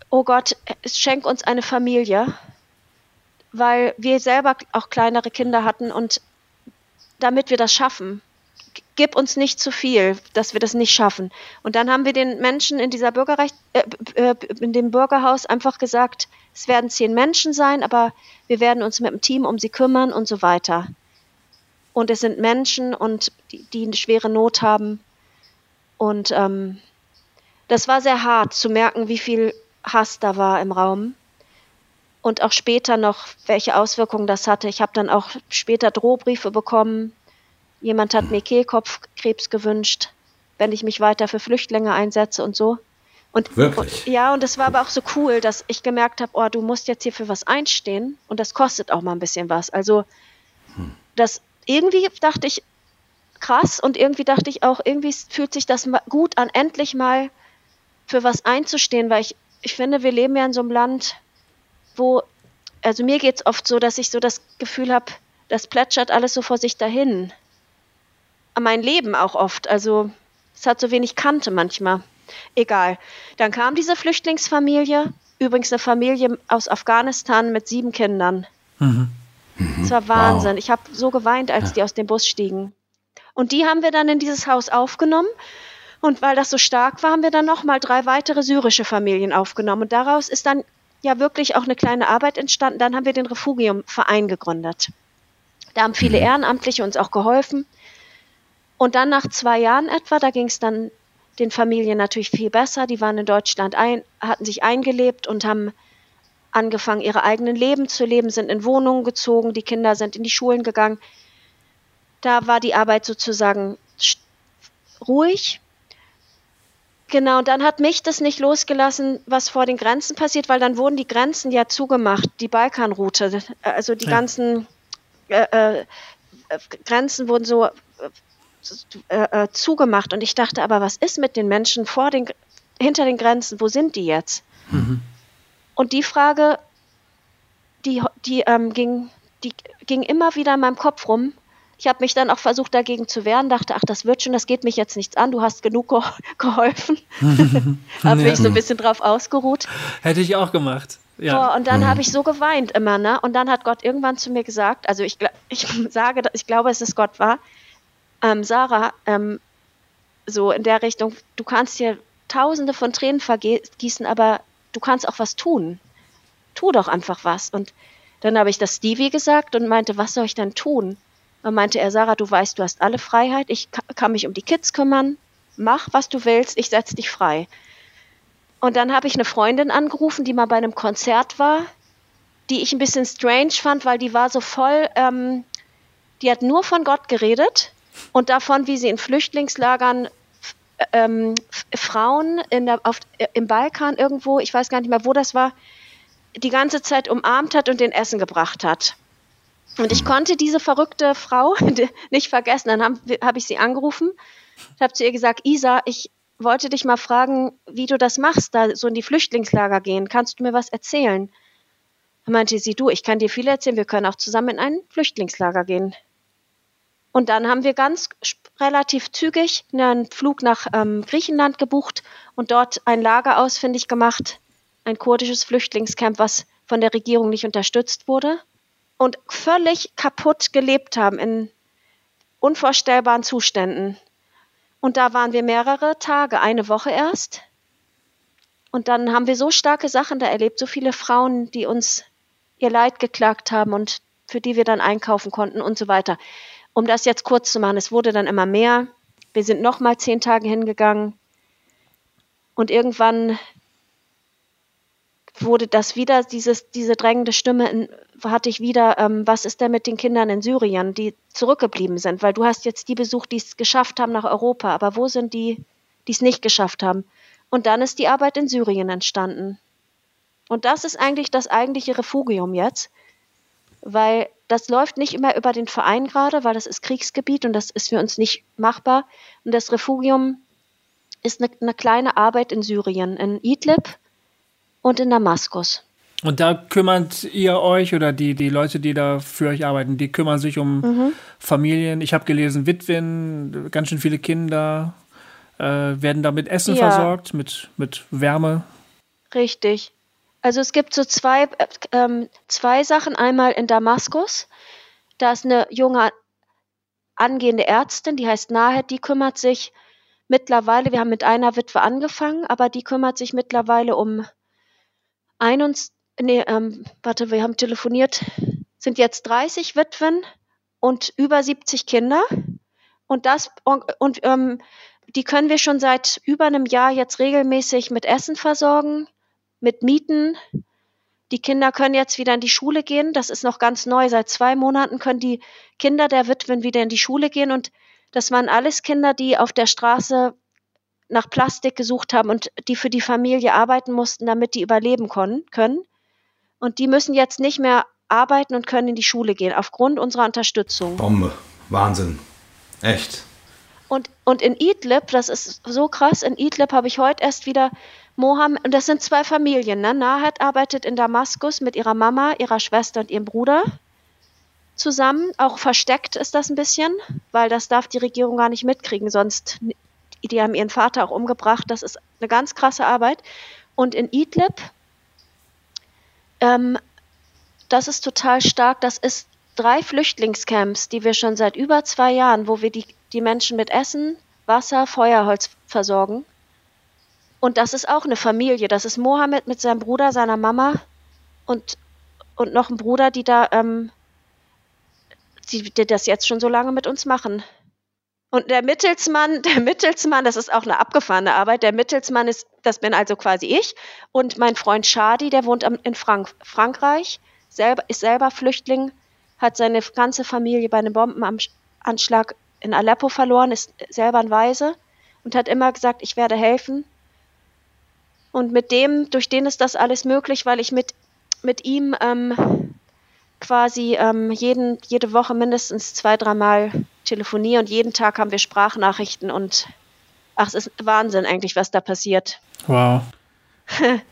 oh Gott, schenk uns eine Familie, weil wir selber auch kleinere Kinder hatten und damit wir das schaffen, gib uns nicht zu viel, dass wir das nicht schaffen. Und dann haben wir den Menschen in dieser Bürgerrecht, äh, äh, in dem Bürgerhaus einfach gesagt, es werden zehn Menschen sein, aber wir werden uns mit dem Team um sie kümmern und so weiter. Und es sind Menschen und die, die eine schwere Not haben. Und ähm, das war sehr hart zu merken, wie viel Hass da war im Raum. Und auch später noch, welche Auswirkungen das hatte. Ich habe dann auch später Drohbriefe bekommen. Jemand hat mir Kehlkopfkrebs gewünscht, wenn ich mich weiter für Flüchtlinge einsetze und so. Und, Wirklich? Und, ja, und es war aber auch so cool, dass ich gemerkt habe, oh, du musst jetzt hier für was einstehen und das kostet auch mal ein bisschen was. Also das irgendwie dachte ich krass und irgendwie dachte ich auch, irgendwie fühlt sich das gut an, endlich mal für was einzustehen, weil ich, ich finde, wir leben ja in so einem Land, wo, also mir geht es oft so, dass ich so das Gefühl habe, das plätschert alles so vor sich dahin. Mein Leben auch oft, also es hat so wenig Kante manchmal. Egal. Dann kam diese Flüchtlingsfamilie, übrigens eine Familie aus Afghanistan mit sieben Kindern. Mhm. Es war Wahnsinn. Ich habe so geweint, als die aus dem Bus stiegen. Und die haben wir dann in dieses Haus aufgenommen. Und weil das so stark war, haben wir dann nochmal drei weitere syrische Familien aufgenommen. Und daraus ist dann ja wirklich auch eine kleine Arbeit entstanden. Dann haben wir den Refugium-Verein gegründet. Da haben viele Ehrenamtliche uns auch geholfen. Und dann nach zwei Jahren etwa, da ging es dann den Familien natürlich viel besser. Die waren in Deutschland ein, hatten sich eingelebt und haben angefangen, ihre eigenen Leben zu leben, sind in Wohnungen gezogen, die Kinder sind in die Schulen gegangen. Da war die Arbeit sozusagen ruhig. Genau, und dann hat mich das nicht losgelassen, was vor den Grenzen passiert, weil dann wurden die Grenzen ja zugemacht, die Balkanroute, also die Ja. ganzen äh, äh, Grenzen wurden so äh, äh, zugemacht. Und ich dachte, aber was ist mit den Menschen vor den, hinter den Grenzen? Wo sind die jetzt? Und die Frage, die, die, ähm, ging, die ging immer wieder in meinem Kopf rum. Ich habe mich dann auch versucht, dagegen zu wehren, dachte, ach, das wird schon, das geht mich jetzt nichts an, du hast genug ge geholfen. habe mich so ein bisschen drauf ausgeruht. Hätte ich auch gemacht. Ja. Boah, und dann habe ich so geweint immer, ne? Und dann hat Gott irgendwann zu mir gesagt, also ich, ich sage, ich glaube, es ist Gott war, ähm, Sarah, ähm, so in der Richtung, du kannst hier tausende von Tränen vergießen, aber du kannst auch was tun. Tu doch einfach was. Und dann habe ich das Stevie gesagt und meinte, was soll ich denn tun? Dann meinte er, Sarah, du weißt, du hast alle Freiheit, ich ka- kann mich um die Kids kümmern, mach, was du willst, ich setze dich frei. Und dann habe ich eine Freundin angerufen, die mal bei einem Konzert war, die ich ein bisschen strange fand, weil die war so voll, ähm, die hat nur von Gott geredet und davon, wie sie in Flüchtlingslagern ähm, Frauen in der, auf, äh, im Balkan irgendwo, ich weiß gar nicht mehr, wo das war, die ganze Zeit umarmt hat und den Essen gebracht hat. Und ich konnte diese verrückte Frau nicht vergessen. Dann habe hab ich sie angerufen, habe zu ihr gesagt, Isa, ich wollte dich mal fragen, wie du das machst, da so in die Flüchtlingslager gehen. Kannst du mir was erzählen? Dann meinte sie, du, ich kann dir viel erzählen, wir können auch zusammen in ein Flüchtlingslager gehen. Und dann haben wir ganz relativ zügig einen Flug nach ähm, Griechenland gebucht und dort ein Lager ausfindig gemacht, ein kurdisches Flüchtlingscamp, was von der Regierung nicht unterstützt wurde und völlig kaputt gelebt haben in unvorstellbaren Zuständen. Und da waren wir mehrere Tage, eine Woche erst. Und dann haben wir so starke Sachen da erlebt, so viele Frauen, die uns ihr Leid geklagt haben und für die wir dann einkaufen konnten und so weiter. Um das jetzt kurz zu machen, es wurde dann immer mehr. Wir sind noch mal zehn Tage hingegangen. Und irgendwann wurde das wieder, dieses, diese drängende Stimme, in, hatte ich wieder, ähm, was ist denn mit den Kindern in Syrien, die zurückgeblieben sind? Weil du hast jetzt die besucht, die es geschafft haben nach Europa, aber wo sind die, die es nicht geschafft haben? Und dann ist die Arbeit in Syrien entstanden. Und das ist eigentlich das eigentliche Refugium jetzt. weil das läuft nicht immer über den Verein gerade, weil das ist Kriegsgebiet und das ist für uns nicht machbar. Und das Refugium ist eine, eine kleine Arbeit in Syrien, in Idlib und in Damaskus. Und da kümmert ihr euch oder die, die Leute, die da für euch arbeiten, die kümmern sich um Mhm. Familien. Ich habe gelesen, Witwen, ganz schön viele Kinder äh, werden da mit Essen Ja. versorgt, mit, mit Wärme. Richtig. Also es gibt so zwei, äh, zwei Sachen. Einmal in Damaskus. Da ist eine junge angehende Ärztin, die heißt Nahed, die kümmert sich mittlerweile, wir haben mit einer Witwe angefangen, aber die kümmert sich mittlerweile um 21, nee, ähm, warte, wir haben telefoniert, sind jetzt 30 Witwen und über 70 Kinder. Und das, und, und ähm, die können wir schon seit über einem Jahr jetzt regelmäßig mit Essen versorgen, mit Mieten. Die Kinder können jetzt wieder in die Schule gehen. Das ist noch ganz neu. Seit zwei Monaten können die Kinder der Witwen wieder in die Schule gehen. Und das waren alles Kinder, die auf der Straße nach Plastik gesucht haben und die für die Familie arbeiten mussten, damit die überleben können. Und die müssen jetzt nicht mehr arbeiten und können in die Schule gehen, aufgrund unserer Unterstützung. Bombe. Wahnsinn. Echt. Und, und in Idlib, das ist so krass, in Idlib habe ich heute erst wieder Mohammed, und das sind zwei Familien, ne? Nahed arbeitet in Damaskus mit ihrer Mama, ihrer Schwester und ihrem Bruder zusammen. Auch versteckt ist das ein bisschen, weil das darf die Regierung gar nicht mitkriegen, sonst, die haben ihren Vater auch umgebracht. Das ist eine ganz krasse Arbeit. Und in Idlib, ähm, das ist total stark, das ist drei Flüchtlingscamps, die wir schon seit über zwei Jahren, wo wir die, die Menschen mit Essen, Wasser, Feuerholz versorgen. Und das ist auch eine Familie. Das ist Mohammed mit seinem Bruder, seiner Mama und, und noch ein Bruder, die da, ähm, die, die das jetzt schon so lange mit uns machen. Und der Mittelsmann, der Mittelsmann, das ist auch eine abgefahrene Arbeit. Der Mittelsmann ist, das bin also quasi ich. Und mein Freund Shadi, der wohnt in Frank Frankreich, selber, ist selber Flüchtling, hat seine ganze Familie bei einem Bombenanschlag in Aleppo verloren, ist selber ein Waise und hat immer gesagt, ich werde helfen. Und mit dem, durch den ist das alles möglich, weil ich mit, mit ihm ähm, quasi ähm, jeden, jede Woche mindestens zwei, dreimal telefoniere und jeden Tag haben wir Sprachnachrichten und ach, es ist Wahnsinn eigentlich, was da passiert. Wow.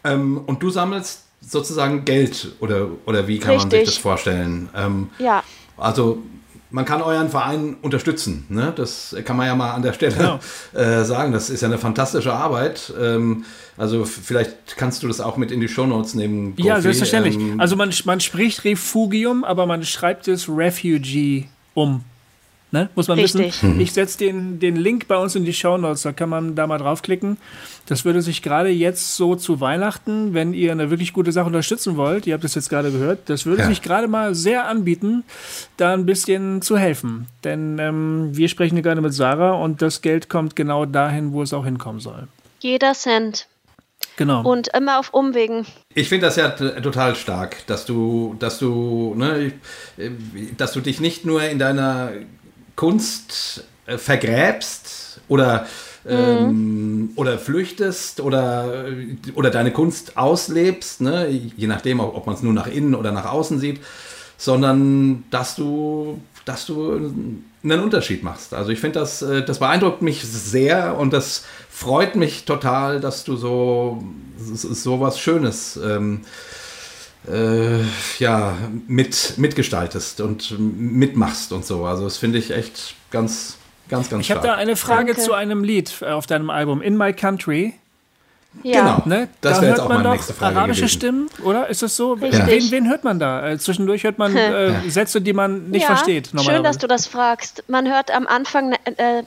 Ähm, und du sammelst sozusagen Geld oder, oder wie kann man sich Richtig. das vorstellen? Ähm, Ja, also man kann euren Verein unterstützen. Ne? Das kann man ja mal an der Stelle Genau. äh, sagen. Das ist ja eine fantastische Arbeit. Ähm, also vielleicht kannst du das auch mit in die Shownotes nehmen. Ja, Gofi. selbstverständlich. Ähm, also man, man spricht Refugium, aber man schreibt es Refugee um. Ne? Muss man Richtig. wissen. Ich setze den, den Link bei uns in die Show Notes, da kann man da mal draufklicken. Das würde sich gerade jetzt so zu Weihnachten, wenn ihr eine wirklich gute Sache unterstützen wollt, ihr habt es jetzt gerade gehört, das würde Ja. sich gerade mal sehr anbieten, da ein bisschen zu helfen. Denn ähm, wir sprechen hier gerade mit Sarah und das Geld kommt genau dahin, wo es auch hinkommen soll. jeder Cent. Genau. Und immer auf Umwegen. Ich finde das ja total stark, dass du, dass du, ne, äh, dass du dich nicht nur in deiner Kunst äh, vergräbst oder ähm, oder flüchtest oder, oder deine Kunst auslebst, ne? je nachdem, ob ob man es nur nach innen oder nach außen sieht, sondern dass du, dass du einen Unterschied machst. Also ich finde das, äh, das beeindruckt mich sehr und das freut mich total, dass du so, so was Schönes ähm, äh, ja, mit, mitgestaltest und mitmachst und so. Also das finde ich echt ganz, ganz, ganz ich habe da eine Frage Danke. zu einem Lied äh, auf deinem Album In My Country. Ja. Genau. Ne? Das da wäre jetzt hört auch man meine doch nächste Frage arabische gewesen. Stimmen, oder? Ist das so? Wen, wen hört man da? Äh, zwischendurch hört man äh, Sätze, die man nicht ja, versteht. Schön, dass du das fragst. Man hört am Anfang, äh,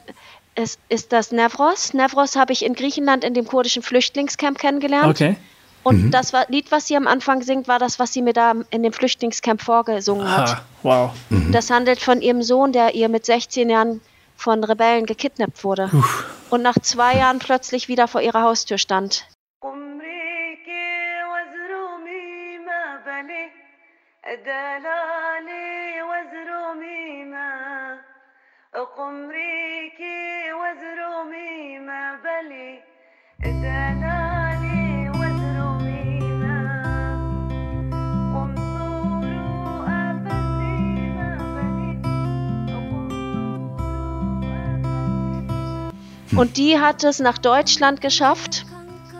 es ist das Nevros. Nevros habe ich in Griechenland in dem kurdischen Flüchtlingscamp kennengelernt. Okay. Und das war, Lied, was sie am Anfang singt, war das, was sie mir da in dem Flüchtlingscamp vorgesungen hat. Ha, wow. Das handelt von ihrem Sohn, der ihr mit 16 Jahren von Rebellen gekidnappt wurde. Und nach zwei Jahren plötzlich wieder vor ihrer Haustür stand. عمرك وزرومي ما بلي Und die hat es nach Deutschland geschafft,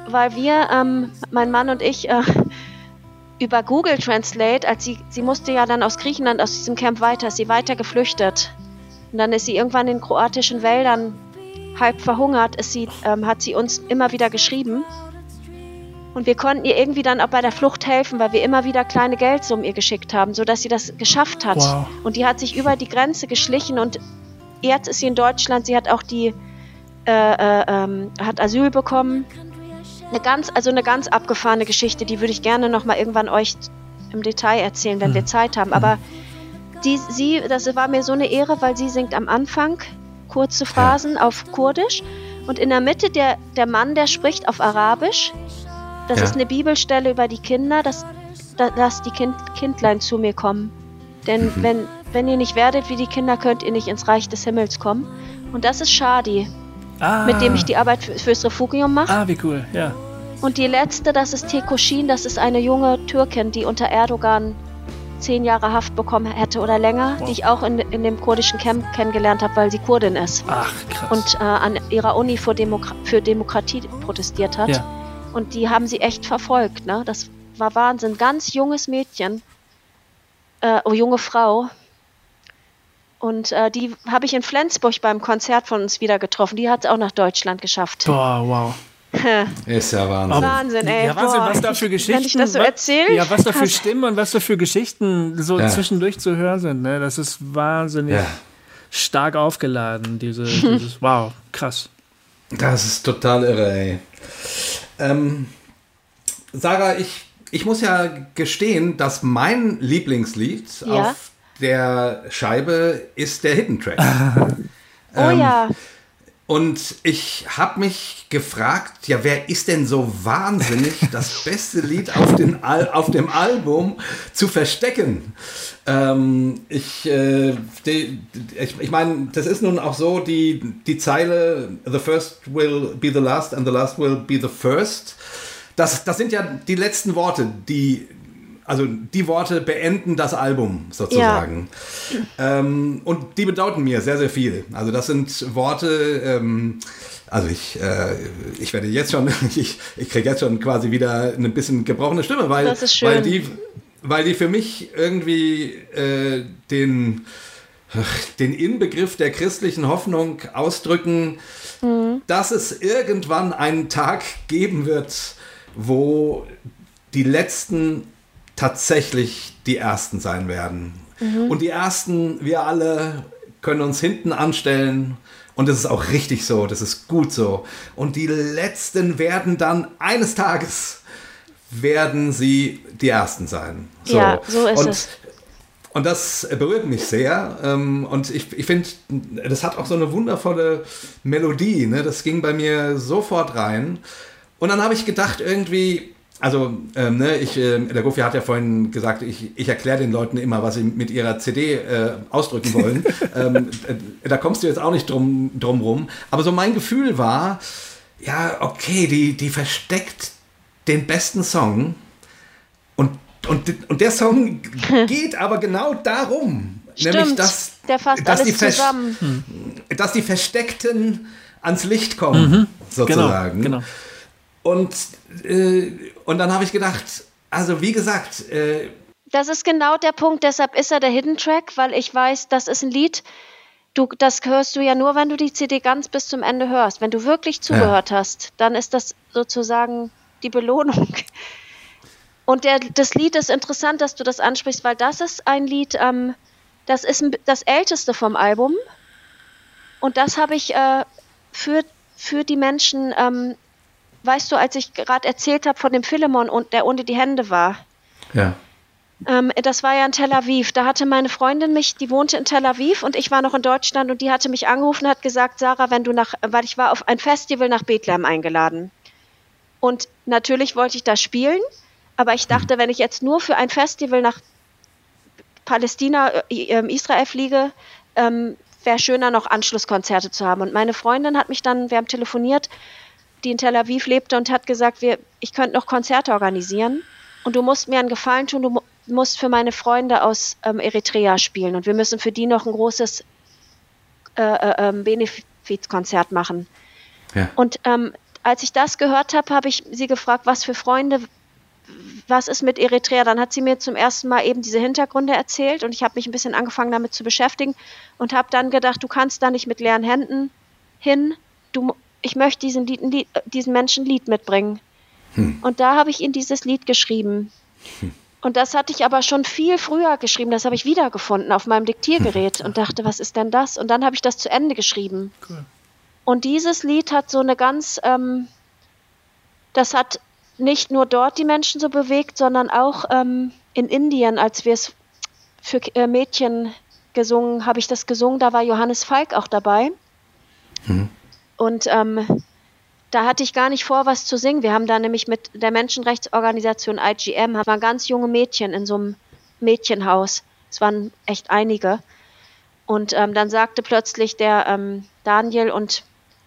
weil wir, ähm, mein Mann und ich, äh, über Google Translate, als sie, sie musste ja dann aus Griechenland, aus diesem Camp weiter, ist sie weiter geflüchtet. Und dann ist sie irgendwann in kroatischen Wäldern halb verhungert, ist sie, ähm, hat sie uns immer wieder geschrieben. Und wir konnten ihr irgendwie dann auch bei der Flucht helfen, weil wir immer wieder kleine Geldsummen ihr geschickt haben, sodass sie das geschafft hat. Wow. Und die hat sich über die Grenze geschlichen und jetzt ist sie in Deutschland. Sie hat auch die, äh, äh, ähm, hat Asyl bekommen. Eine ganz, also eine ganz abgefahrene Geschichte, die würde ich gerne noch mal irgendwann euch im Detail erzählen, wenn wir Zeit haben. Aber die, sie, das war mir so eine Ehre, weil sie singt am Anfang kurze Phrasen auf Kurdisch und in der Mitte der, der Mann, der spricht auf Arabisch. Das Ja. ist eine Bibelstelle über die Kinder, dass, da- dass die kind, Kindlein zu mir kommen. Denn wenn, wenn ihr nicht werdet wie die Kinder, könnt ihr nicht ins Reich des Himmels kommen. Und das ist Shadi, Ah, mit dem ich die Arbeit für, fürs Refugium mache. Ah, wie cool, ja. Und die letzte, das ist Tekoshin, das ist eine junge Türkin, die unter Erdogan zehn Jahre Haft bekommen hätte oder länger, Wow. die ich auch in, in dem kurdischen Camp kennengelernt habe, weil sie Kurdin ist Ach, krass. und äh, an ihrer Uni für, Demokra für Demokratie protestiert hat. Ja. Und die haben sie echt verfolgt. Ne? Das war Wahnsinn. Ganz junges Mädchen, äh, oh, junge Frau. Und äh, die habe ich in Flensburg beim Konzert von uns wieder getroffen. Die hat es auch nach Deutschland geschafft. Boah, wow. Ist ja Wahnsinn. Wahnsinn, ey. Ja, Wahnsinn, Boah, was da für ich- Geschichten. Wenn ich das so erzähle. Ja, was da für. Stimmen und was da für Geschichten so Ja. zwischendurch zu hören sind. Ne? Das ist wahnsinnig Ja. stark aufgeladen, diese, dieses, wow, krass. Das ist total irre, ey. Ähm, Sarah, ich, ich muss ja gestehen, dass mein Lieblingslied Ja. auf der Scheibe ist der Hidden Track. Oh ähm, ja. Und ich habe mich gefragt, ja, wer ist denn so wahnsinnig, das beste Lied auf, den Al auf dem Album zu verstecken? Ähm, ich äh, die, ich, ich meine, das ist nun auch so, die, die Zeile The first will be the last and the last will be the first. Das, das sind ja die letzten Worte, die, also die Worte beenden das Album sozusagen. Ähm, und die bedeuten mir sehr, sehr viel. Also das sind Worte, ähm, also ich, äh, ich werde jetzt schon, ich, ich kriege jetzt schon quasi wieder eine bisschen gebrochene Stimme, weil, weil, die, weil die für mich irgendwie äh, den, den Inbegriff der christlichen Hoffnung ausdrücken, dass es irgendwann einen Tag geben wird, wo die Letzten tatsächlich die Ersten sein werden. Und die Ersten, wir alle, können uns hinten anstellen. Und das ist auch richtig so, das ist gut so. Und die Letzten werden dann eines Tages, werden sie die Ersten sein. So. Ja, so ist und, es. Und das berührt mich sehr. ähm, Und ich, ich finde, das hat auch so eine wundervolle Melodie. Ne? Das ging bei mir sofort rein. Und dann habe ich gedacht, irgendwie, also, ähm, ne, ich, äh, der Gofi hat ja vorhin gesagt, ich, ich erkläre den Leuten immer, was sie mit ihrer CD äh, ausdrücken wollen. ähm, äh, da kommst du jetzt auch nicht drum, drum rum. Aber so mein Gefühl war, ja, okay, die, die versteckt den besten Song. Und, und, und der Song geht aber genau darum. Nämlich, Stimmt. dass, der fasst dass, die alles Vers- zusammen. dass die Versteckten ans Licht kommen, sozusagen. Genau, genau. Und, äh, und dann habe ich gedacht, also wie gesagt, äh, Das ist genau der Punkt, deshalb ist er der Hidden Track, weil ich weiß, das ist ein Lied, du, das hörst du ja nur, wenn du die CD ganz bis zum Ende hörst. Wenn du wirklich zugehört hast, dann ist das sozusagen die Belohnung. Und der, das Lied ist interessant, dass du das ansprichst, weil das ist ein Lied, ähm, das ist das älteste vom Album. Und das habe ich äh, für, für die Menschen, ähm, weißt du, als ich gerade erzählt habe von dem Philemon, und der ohne die Hände war. ja. Ähm, das war ja in Tel Aviv. Da hatte meine Freundin mich, die wohnte in Tel Aviv und ich war noch in Deutschland und die hatte mich angerufen und hat gesagt, Sarah, wenn du nach, weil ich war auf ein Festival nach Bethlehem eingeladen. Und natürlich wollte ich da spielen, aber ich dachte, wenn ich jetzt nur für ein Festival nach Palästina, äh, ähm, Israel fliege, ähm, wäre schöner, noch Anschlusskonzerte zu haben. Und meine Freundin hat mich dann, wir haben telefoniert, die in Tel Aviv lebte und hat gesagt, wir, ich könnte noch Konzerte organisieren. Und du musst mir einen Gefallen tun, du mu- musst für meine Freunde aus ähm, Eritrea spielen. Und wir müssen für die noch ein großes äh, äh, ähm, Benefizkonzert machen. Ja. Und ähm, als ich das gehört habe, habe ich sie gefragt, was für Freunde, was ist mit Eritrea? Dann hat sie mir zum ersten Mal eben diese Hintergründe erzählt und ich habe mich ein bisschen angefangen damit zu beschäftigen und habe dann gedacht, du kannst da nicht mit leeren Händen hin. Du, ich möchte diesen, Lied, äh, diesen Menschen ein Lied mitbringen. Und da habe ich ihnen dieses Lied geschrieben. Und das hatte ich aber schon viel früher geschrieben. Das habe ich wiedergefunden auf meinem Diktiergerät und dachte, was ist denn das? Und dann habe ich das zu Ende geschrieben. Und dieses Lied hat so eine ganz, ähm, das hat nicht nur dort die Menschen so bewegt, sondern auch ähm, in Indien, als wir es für äh, Mädchen gesungen, habe ich das gesungen, da war Johannes Falk auch dabei. Und ähm, da hatte ich gar nicht vor, was zu singen. Wir haben da nämlich mit der Menschenrechtsorganisation IGM, waren ganz junge Mädchen in so einem Mädchenhaus. Es waren echt einige. Und ähm, dann sagte plötzlich der ähm, Daniel und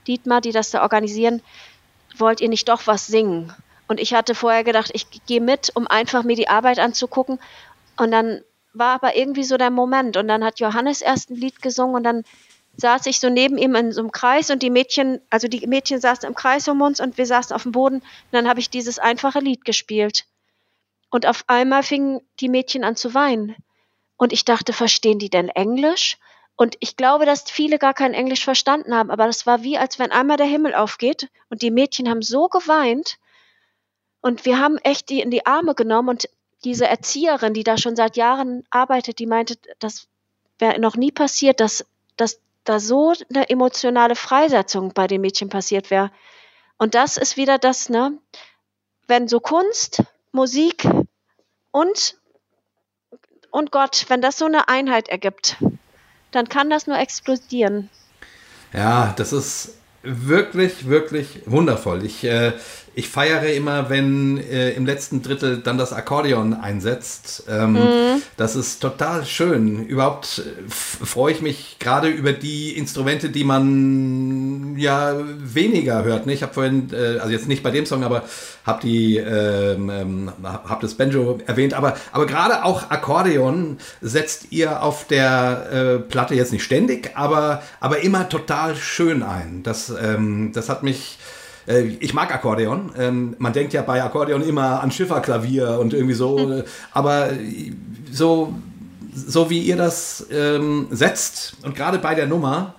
Dietmar, die das da organisieren, wollt ihr nicht doch was singen? Und ich hatte vorher gedacht, ich gehe mit, um einfach mir die Arbeit anzugucken. Und dann war aber irgendwie so der Moment. Und dann hat Johannes erst ein Lied gesungen und dann saß ich so neben ihm in so einem Kreis und die Mädchen, also die Mädchen saßen im Kreis um uns und wir saßen auf dem Boden. Und dann habe ich dieses einfache Lied gespielt. Und auf einmal fingen die Mädchen an zu weinen. Und ich dachte, verstehen die denn Englisch? Und ich glaube, dass viele gar kein Englisch verstanden haben, aber das war wie, als wenn einmal der Himmel aufgeht und die Mädchen haben so geweint. Und wir haben echt die in die Arme genommen und diese Erzieherin, die da schon seit Jahren arbeitet, die meinte, das wäre noch nie passiert, dass, dass da so eine emotionale Freisetzung bei den Mädchen passiert wäre. Und das ist wieder das, ne? Wenn so Kunst, Musik und, und Gott, wenn das so eine Einheit ergibt, dann kann das nur explodieren. Ja, das ist wirklich, wirklich wundervoll. Ich, äh, ich feiere immer, wenn äh, im letzten Drittel dann das Akkordeon einsetzt. Ähm, Das ist total schön. Überhaupt äh, freue ich mich gerade über die Instrumente, die man ja weniger hört. Ne? Ich habe vorhin, äh, also jetzt nicht bei dem Song, aber habe die, ähm, ähm, hab das Banjo erwähnt. Aber, aber gerade auch Akkordeon setzt ihr auf der äh, Platte jetzt nicht ständig, aber, aber immer total schön ein. Das, ähm, das hat mich äh, ich mag Akkordeon. Ähm, man denkt ja bei Akkordeon immer an Schifferklavier und irgendwie so. äh, aber äh, so, so wie ihr das ähm, setzt und gerade bei der Nummer,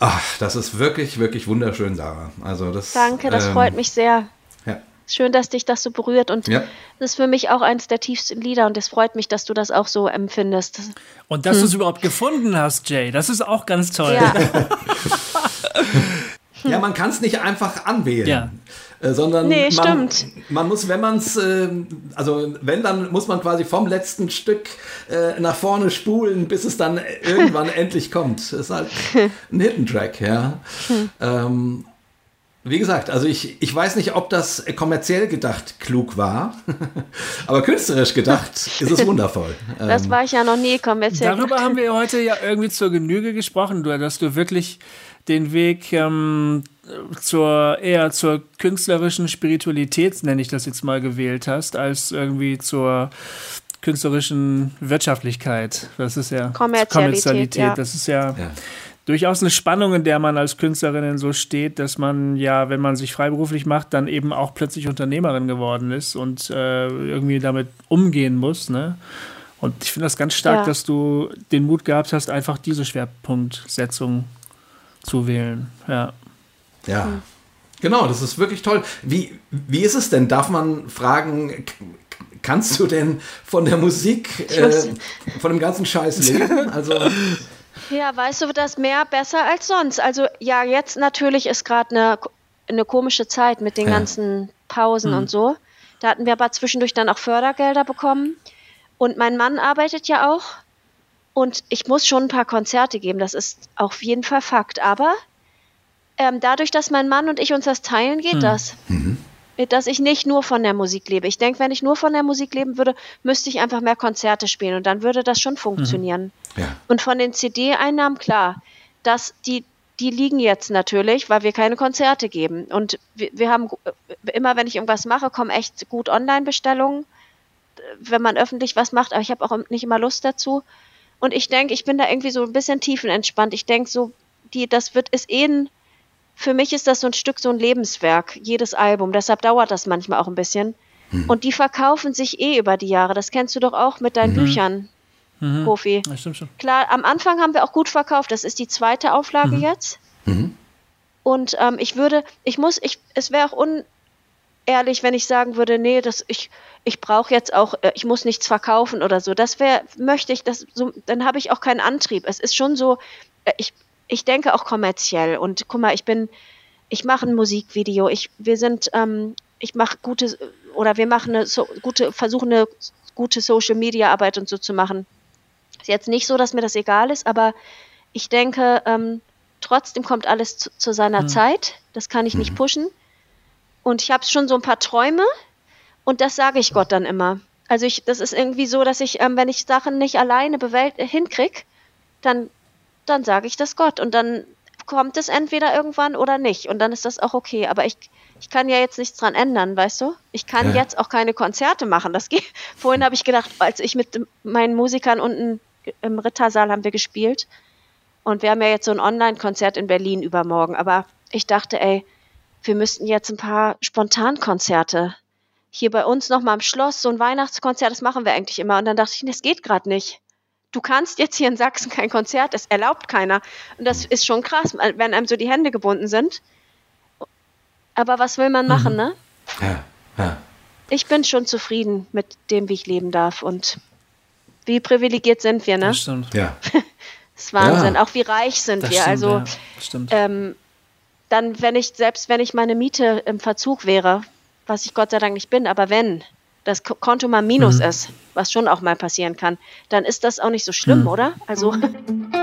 ach, das ist wirklich, wirklich wunderschön, Sarah. Also das, Danke, das ähm, freut mich sehr. Ja. Schön, dass dich das so berührt und Ja. das ist für mich auch eines der tiefsten Lieder und es freut mich, dass du das auch so empfindest. Und dass du es überhaupt gefunden hast, Jay, das ist auch ganz toll. Ja, Ja, man kann es nicht einfach anwählen. Ja. Äh, sondern Nee, man, stimmt. man muss, wenn man es, äh, also wenn, dann muss man quasi vom letzten Stück äh, nach vorne spulen, bis es dann irgendwann endlich kommt. Das ist halt ein Hidden Track, ja. Ähm, wie gesagt, also ich, ich weiß nicht, ob das kommerziell gedacht klug war, aber künstlerisch gedacht ist es wundervoll. das Ähm, war ich ja noch nie kommerziell. Darüber haben wir heute ja irgendwie zur Genüge gesprochen, du, dass du wirklich den Weg ähm, zur eher zur künstlerischen Spiritualität, nenne ich das jetzt mal, gewählt hast, als irgendwie zur künstlerischen Wirtschaftlichkeit. Das ist ja Kommerzialität, ja. Das ist ja, Ja. durchaus eine Spannung, in der man als Künstlerin so steht, dass man ja, wenn man sich freiberuflich macht, dann eben auch plötzlich Unternehmerin geworden ist und äh, irgendwie damit umgehen muss. Ne? Und ich finde das ganz stark, Ja. dass du den Mut gehabt hast, einfach diese Schwerpunktsetzung zu wählen. Ja. Ja, genau, das ist wirklich toll. Wie, wie ist es denn? Darf man fragen, kannst du denn von der Musik, äh, von dem ganzen Scheiß leben? Also, Ja, weißt du, das mehr besser als sonst. Also ja, jetzt natürlich ist gerade eine, eine komische Zeit mit den Ja. ganzen Pausen und so. Da hatten wir aber zwischendurch dann auch Fördergelder bekommen. Und mein Mann arbeitet ja auch. Und ich muss schon ein paar Konzerte geben, das ist auf jeden Fall Fakt. Aber ähm, dadurch, dass mein Mann und ich uns das teilen, geht das. Dass ich nicht nur von der Musik lebe. Ich denke, wenn ich nur von der Musik leben würde, müsste ich einfach mehr Konzerte spielen und dann würde das schon funktionieren. ja. Und von den CD-Einnahmen, klar, dass die, die liegen jetzt natürlich, weil wir keine Konzerte geben. Und wir, wir haben äh, immer, wenn ich irgendwas mache, kommen echt gut Online-Bestellungen, wenn man öffentlich was macht, aber ich habe auch nicht immer Lust dazu. Und ich denke, ich bin da irgendwie so ein bisschen tiefenentspannt. Ich denke so, die, das wird ist eh ein für mich ist das so ein Stück, so ein Lebenswerk, jedes Album. Deshalb dauert das manchmal auch ein bisschen. Und die verkaufen sich eh über die Jahre. Das kennst du doch auch mit deinen Büchern, Profi. Das stimmt schon. Klar, am Anfang haben wir auch gut verkauft. Das ist die zweite Auflage jetzt. Und ähm, ich würde, ich muss, ich, es wäre auch unehrlich, wenn ich sagen würde, nee, das, ich, ich brauche jetzt auch, äh, ich muss nichts verkaufen oder so. Das wäre, möchte ich, das, so, dann habe ich auch keinen Antrieb. Es ist schon so, äh, ich, ich denke auch kommerziell. Und guck mal, ich bin, ich mache ein Musikvideo. Ich, wir sind, ähm, ich mache gute, oder wir machen eine so, gute, versuchen eine gute Social Media Arbeit und so zu machen. Ist jetzt nicht so, dass mir das egal ist, aber ich denke, ähm, trotzdem kommt alles zu, zu seiner Zeit. Das kann ich nicht pushen. Und ich habe schon so ein paar Träume und das sage ich Gott dann immer. Also ich, das ist irgendwie so, dass ich, ähm, wenn ich Sachen nicht alleine bewält äh, hinkrieg, dann, dann sage ich das Gott und dann kommt es entweder irgendwann oder nicht und dann ist das auch okay. Aber ich, ich kann ja jetzt nichts dran ändern, weißt du? Ich kann Ja. jetzt auch keine Konzerte machen. Das geht. Vorhin habe ich gedacht, als ich mit meinen Musikern unten im Rittersaal haben wir gespielt und wir haben ja jetzt so ein Online-Konzert in Berlin übermorgen. Aber ich dachte, ey, wir müssten jetzt ein paar Spontankonzerte hier bei uns nochmal am Schloss, so ein Weihnachtskonzert, das machen wir eigentlich immer. Und dann dachte ich, das geht gerade nicht. Du kannst jetzt hier in Sachsen kein Konzert, das erlaubt keiner. Und das ist schon krass, wenn einem so die Hände gebunden sind. Aber was will man machen, ne? Ja, ja. Ich bin schon zufrieden mit dem, wie ich leben darf. Und wie privilegiert sind wir, ne? Das stimmt. ja. Das ist Wahnsinn. Ja. Auch wie reich sind Das wir. stimmt, also ja, das stimmt. ähm, dann, wenn ich, selbst wenn ich meine Miete im Verzug wäre, was ich Gott sei Dank nicht bin, aber wenn das Ko- Konto mal Minus Mhm. ist, was schon auch mal passieren kann, dann ist das auch nicht so schlimm, Mhm. oder? Also,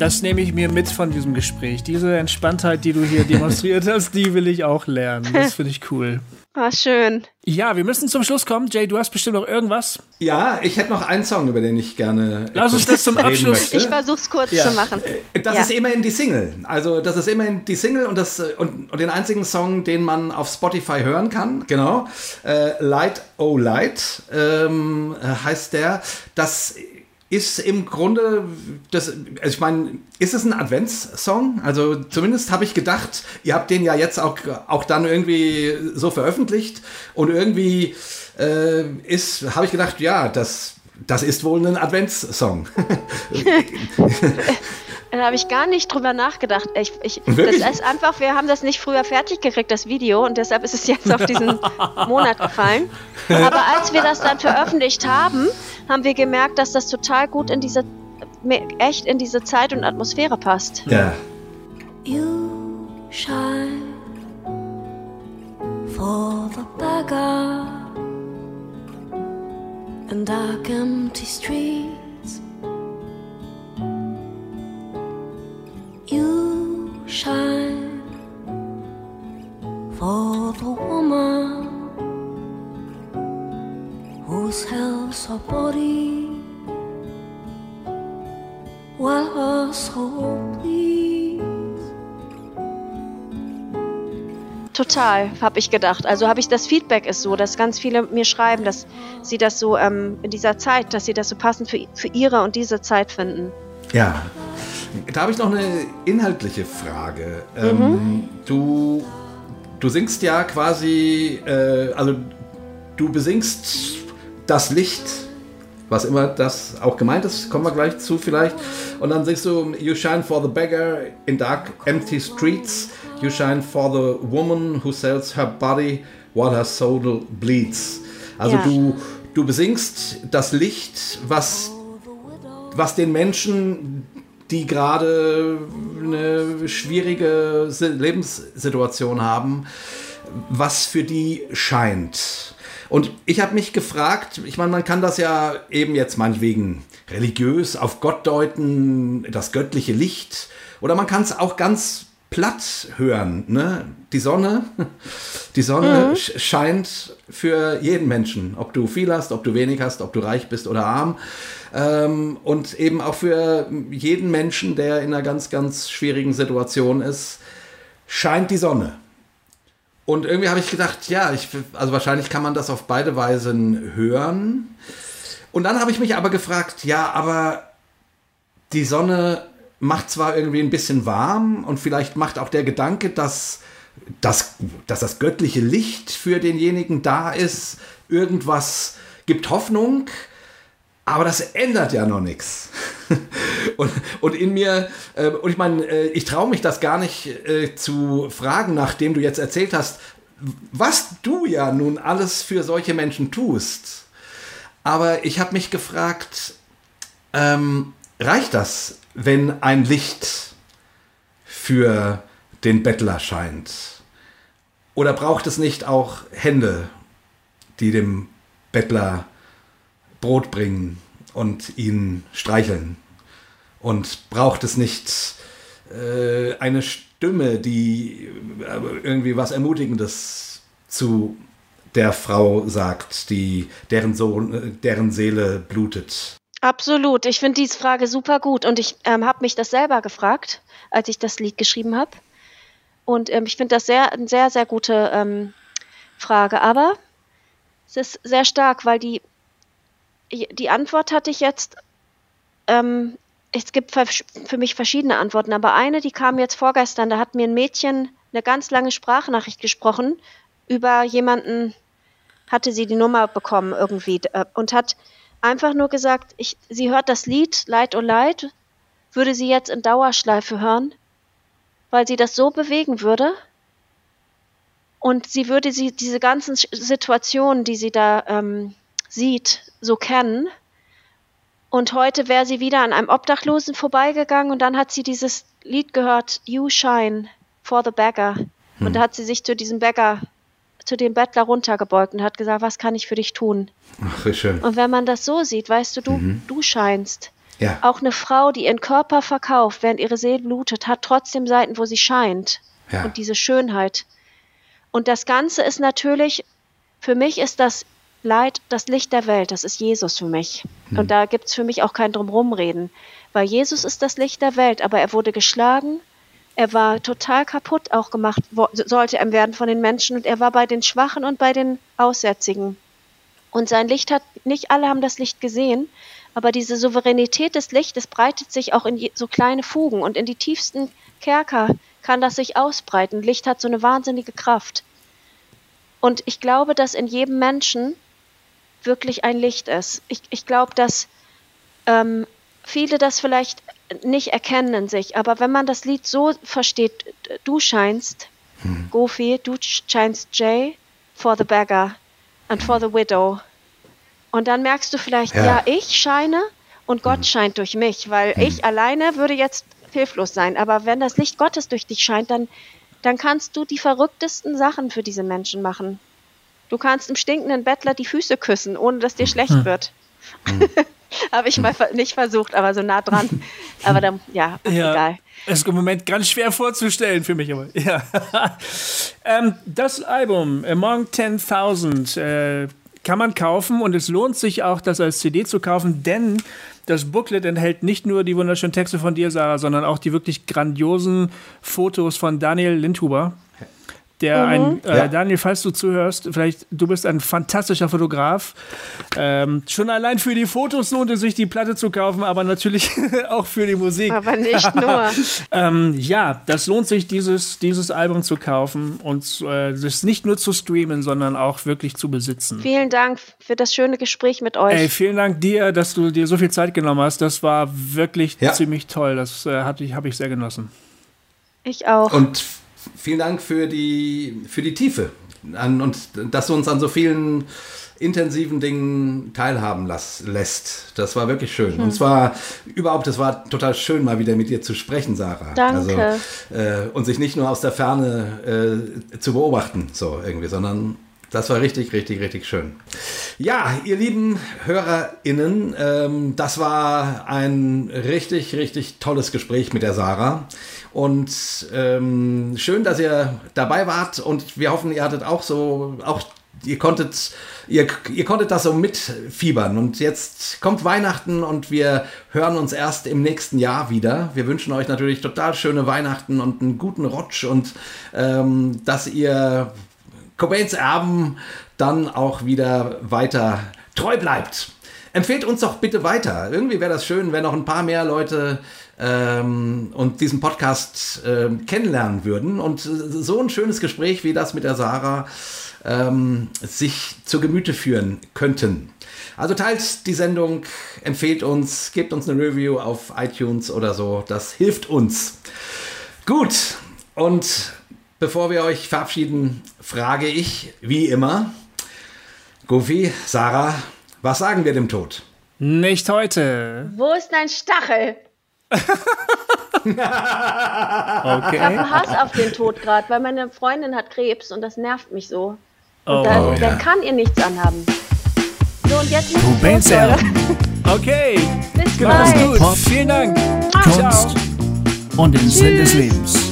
Das nehme ich mir mit von diesem Gespräch. Diese Entspanntheit, die du hier demonstriert hast, die will ich auch lernen. Das finde ich cool. war schön. Ja, wir müssen zum Schluss kommen. Jay, du hast bestimmt noch irgendwas. ja, ich hätte noch einen Song, über den ich gerne Lass uns das zum Abschluss- möchte. Ich versuch's kurz Ja. zu machen. Das Ja. ist immerhin die Single. Also das ist immerhin die Single und, das, äh, und, und den einzigen Song, den man auf Spotify hören kann. Genau. Äh, Light Oh Light ähm, äh, heißt der. Das ist im Grunde, das, also ich meine, ist es ein Adventssong? Also zumindest habe ich gedacht, ihr habt den ja jetzt auch, auch dann irgendwie so veröffentlicht und irgendwie äh, ist, habe ich gedacht, ja, das, das ist wohl ein Adventssong. Da habe ich gar nicht drüber nachgedacht. Ich, ich, Wirklich? das ist einfach, wir haben das nicht früher fertig gekriegt, das Video, und deshalb ist es jetzt auf diesen Monat gefallen. Aber als wir das dann veröffentlicht haben, haben wir gemerkt, dass das total gut in diese, echt in diese Zeit und Atmosphäre passt. ja. You shine for the beggar in dark empty streets. You shine for the woman whose health her body while her soul bleeds. Total, habe ich gedacht. Also habe ich das Feedback ist so, dass ganz viele mir schreiben, dass sie das so ähm, in dieser Zeit, dass sie das so passend für, für ihre und diese Zeit finden. Ja. Da habe ich noch eine inhaltliche Frage. Ähm, du, du singst ja quasi, äh, also du besingst das Licht, was immer das auch gemeint ist, kommen wir gleich zu vielleicht. Und dann singst du, You shine for the beggar in dark empty streets. You shine for the woman who sells her body while her soul bleeds. Also Ja. du, du besingst das Licht, was was den Menschen, die gerade eine schwierige Si- Lebenssituation haben, was für die scheint. Und ich habe mich gefragt, ich meine, man kann das ja eben jetzt meinetwegen religiös auf Gott deuten, das göttliche Licht, oder man kann es auch ganz platt hören. Ne? Die Sonne, die Sonne sch- scheint für jeden Menschen, ob du viel hast, ob du wenig hast, ob du reich bist oder arm. Ähm, und eben auch für jeden Menschen, der in einer ganz, ganz schwierigen Situation ist, scheint die Sonne. Und irgendwie habe ich gedacht, ja, ich, also wahrscheinlich kann man das auf beide Weisen hören. Und dann habe ich mich aber gefragt, ja, aber die Sonne macht zwar irgendwie ein bisschen warm und vielleicht macht auch der Gedanke, dass, dass, dass das göttliche Licht für denjenigen da ist, irgendwas gibt Hoffnung, aber das ändert ja noch nichts. Und, und in mir, äh, und ich meine, äh, ich traue mich das gar nicht äh, zu fragen, nachdem du jetzt erzählt hast, was du ja nun alles für solche Menschen tust. Aber ich habe mich gefragt, ähm, reicht das, wenn ein Licht für den Bettler scheint? Oder braucht es nicht auch Hände, die dem Bettler Brot bringen und ihn streicheln? Und braucht es nicht äh, eine Stimme, die äh, irgendwie was Ermutigendes zu der Frau sagt, die deren, Sohn, äh, deren Seele blutet? Absolut. Ich finde diese Frage super gut und ich ähm, habe mich das selber gefragt, als ich das Lied geschrieben habe. Und ähm, ich finde das sehr, eine sehr, sehr gute ähm, Frage. Aber es ist sehr stark, weil die, die Antwort hatte ich jetzt, ähm, es gibt für mich verschiedene Antworten, aber eine, die kam jetzt vorgestern, da hat mir ein Mädchen eine ganz lange Sprachnachricht gesprochen über jemanden, hatte sie die Nummer bekommen irgendwie äh, und hat einfach nur gesagt, ich, sie hört das Lied Leid oh Leid, würde sie jetzt in Dauerschleife hören, weil sie das so bewegen würde. Und sie würde sie diese ganzen Situationen, die sie da ähm, sieht, so kennen. Und heute wäre sie wieder an einem Obdachlosen vorbeigegangen und dann hat sie dieses Lied gehört, You Shine for the Beggar. Und da hat sie sich zu diesem Beggar, zu dem Bettler runtergebeugt und hat gesagt, was kann ich für dich tun? Ach, wie schön. Und wenn man das so sieht, weißt du, du, Mhm. du scheinst. Ja. Auch eine Frau, die ihren Körper verkauft, während ihre Seele blutet, hat trotzdem Seiten, wo sie scheint. Ja. Und diese Schönheit. Und das Ganze ist natürlich, für mich ist das Leid das Licht der Welt. Das ist Jesus für mich. Und da gibt es für mich auch kein Drumrumreden. Weil Jesus ist das Licht der Welt, aber er wurde geschlagen. Er war total kaputt auch gemacht, sollte er werden von den Menschen. Und er war bei den Schwachen und bei den Aussätzigen. Und sein Licht hat, nicht alle haben das Licht gesehen, aber diese Souveränität des Lichtes breitet sich auch in so kleine Fugen und in die tiefsten Kerker kann das sich ausbreiten. Licht hat so eine wahnsinnige Kraft. Und ich glaube, dass in jedem Menschen wirklich ein Licht ist. Ich, ich glaube, dass ähm, viele das vielleicht nicht erkennen in sich, aber wenn man das Lied so versteht, du scheinst, Goofy, du scheinst Jay for the beggar and for the widow. Und dann merkst du vielleicht, Ja. ja, ich scheine und Gott scheint durch mich, weil ich alleine würde jetzt hilflos sein. Aber wenn das Licht Gottes durch dich scheint, dann, dann kannst du die verrücktesten Sachen für diese Menschen machen. Du kannst dem stinkenden Bettler die Füße küssen, ohne dass dir schlecht wird. Habe ich mal nicht versucht, aber so nah dran. Aber dann, ja, Ja, egal. ist im Moment ganz schwer vorzustellen für mich. Aber, ja. ähm, das Album Among 10.000 äh, kann man kaufen und es lohnt sich auch, das als CD zu kaufen, denn das Booklet enthält nicht nur die wunderschönen Texte von dir, Sarah, sondern auch die wirklich grandiosen Fotos von Daniel Lindhuber. Der ein, äh, Ja. Daniel, falls du zuhörst, vielleicht, du bist ein fantastischer Fotograf. Ähm, schon allein für die Fotos lohnt es sich, die Platte zu kaufen, aber natürlich auch für die Musik. Aber nicht nur. Ähm, ja, das lohnt sich, dieses, dieses Album zu kaufen und äh, das nicht nur zu streamen, sondern auch wirklich zu besitzen. Vielen Dank für das schöne Gespräch mit euch. Ey, vielen Dank dir, dass du dir so viel Zeit genommen hast. Das war wirklich Ja. ziemlich toll. Das äh, habe ich, hab ich sehr genossen. ich auch. Und vielen Dank für die, für die Tiefe an, und dass du uns an so vielen intensiven Dingen teilhaben lass, lässt. Das war wirklich schön. Hm. Und zwar überhaupt, es war total schön, mal wieder mit dir zu sprechen, Sarah. Danke. Also, äh, und sich nicht nur aus der Ferne äh, zu beobachten, so irgendwie, sondern das war richtig, richtig, richtig schön. Ja, ihr lieben HörerInnen, ähm, das war ein richtig, richtig tolles Gespräch mit der Sarah. Und ähm, schön, dass ihr dabei wart und wir hoffen, ihr hattet auch so, auch ihr konntet, ihr, ihr konntet das so mitfiebern. Und jetzt kommt Weihnachten und wir hören uns erst im nächsten Jahr wieder. Wir wünschen euch natürlich total schöne Weihnachten und einen guten Rutsch und ähm, dass ihr Cobains Erben dann auch wieder weiter treu bleibt. Empfehlt uns doch bitte weiter. Irgendwie wäre das schön, wenn noch ein paar mehr Leute ähm, und diesen Podcast ähm, kennenlernen würden und so ein schönes Gespräch wie das mit der Sarah ähm, sich zu Gemüte führen könnten. Also teilt die Sendung, empfehlt uns, gebt uns eine Review auf iTunes oder so. Das hilft uns. Gut, und bevor wir euch verabschieden, frage ich, wie immer, Goofy, Sarah, was sagen wir dem Tod? Nicht heute. Wo ist dein Stachel? Ich Okay. habe Hass auf den Tod gerade, weil meine Freundin hat Krebs und das nervt mich so. Und Oh, da, oh, ja. kann ihr nichts anhaben. So, und jetzt los, Leute. Erben. Okay. Bis Mach's bald. gut. Pop, Vielen Dank. Kunst und den Sinn des Lebens.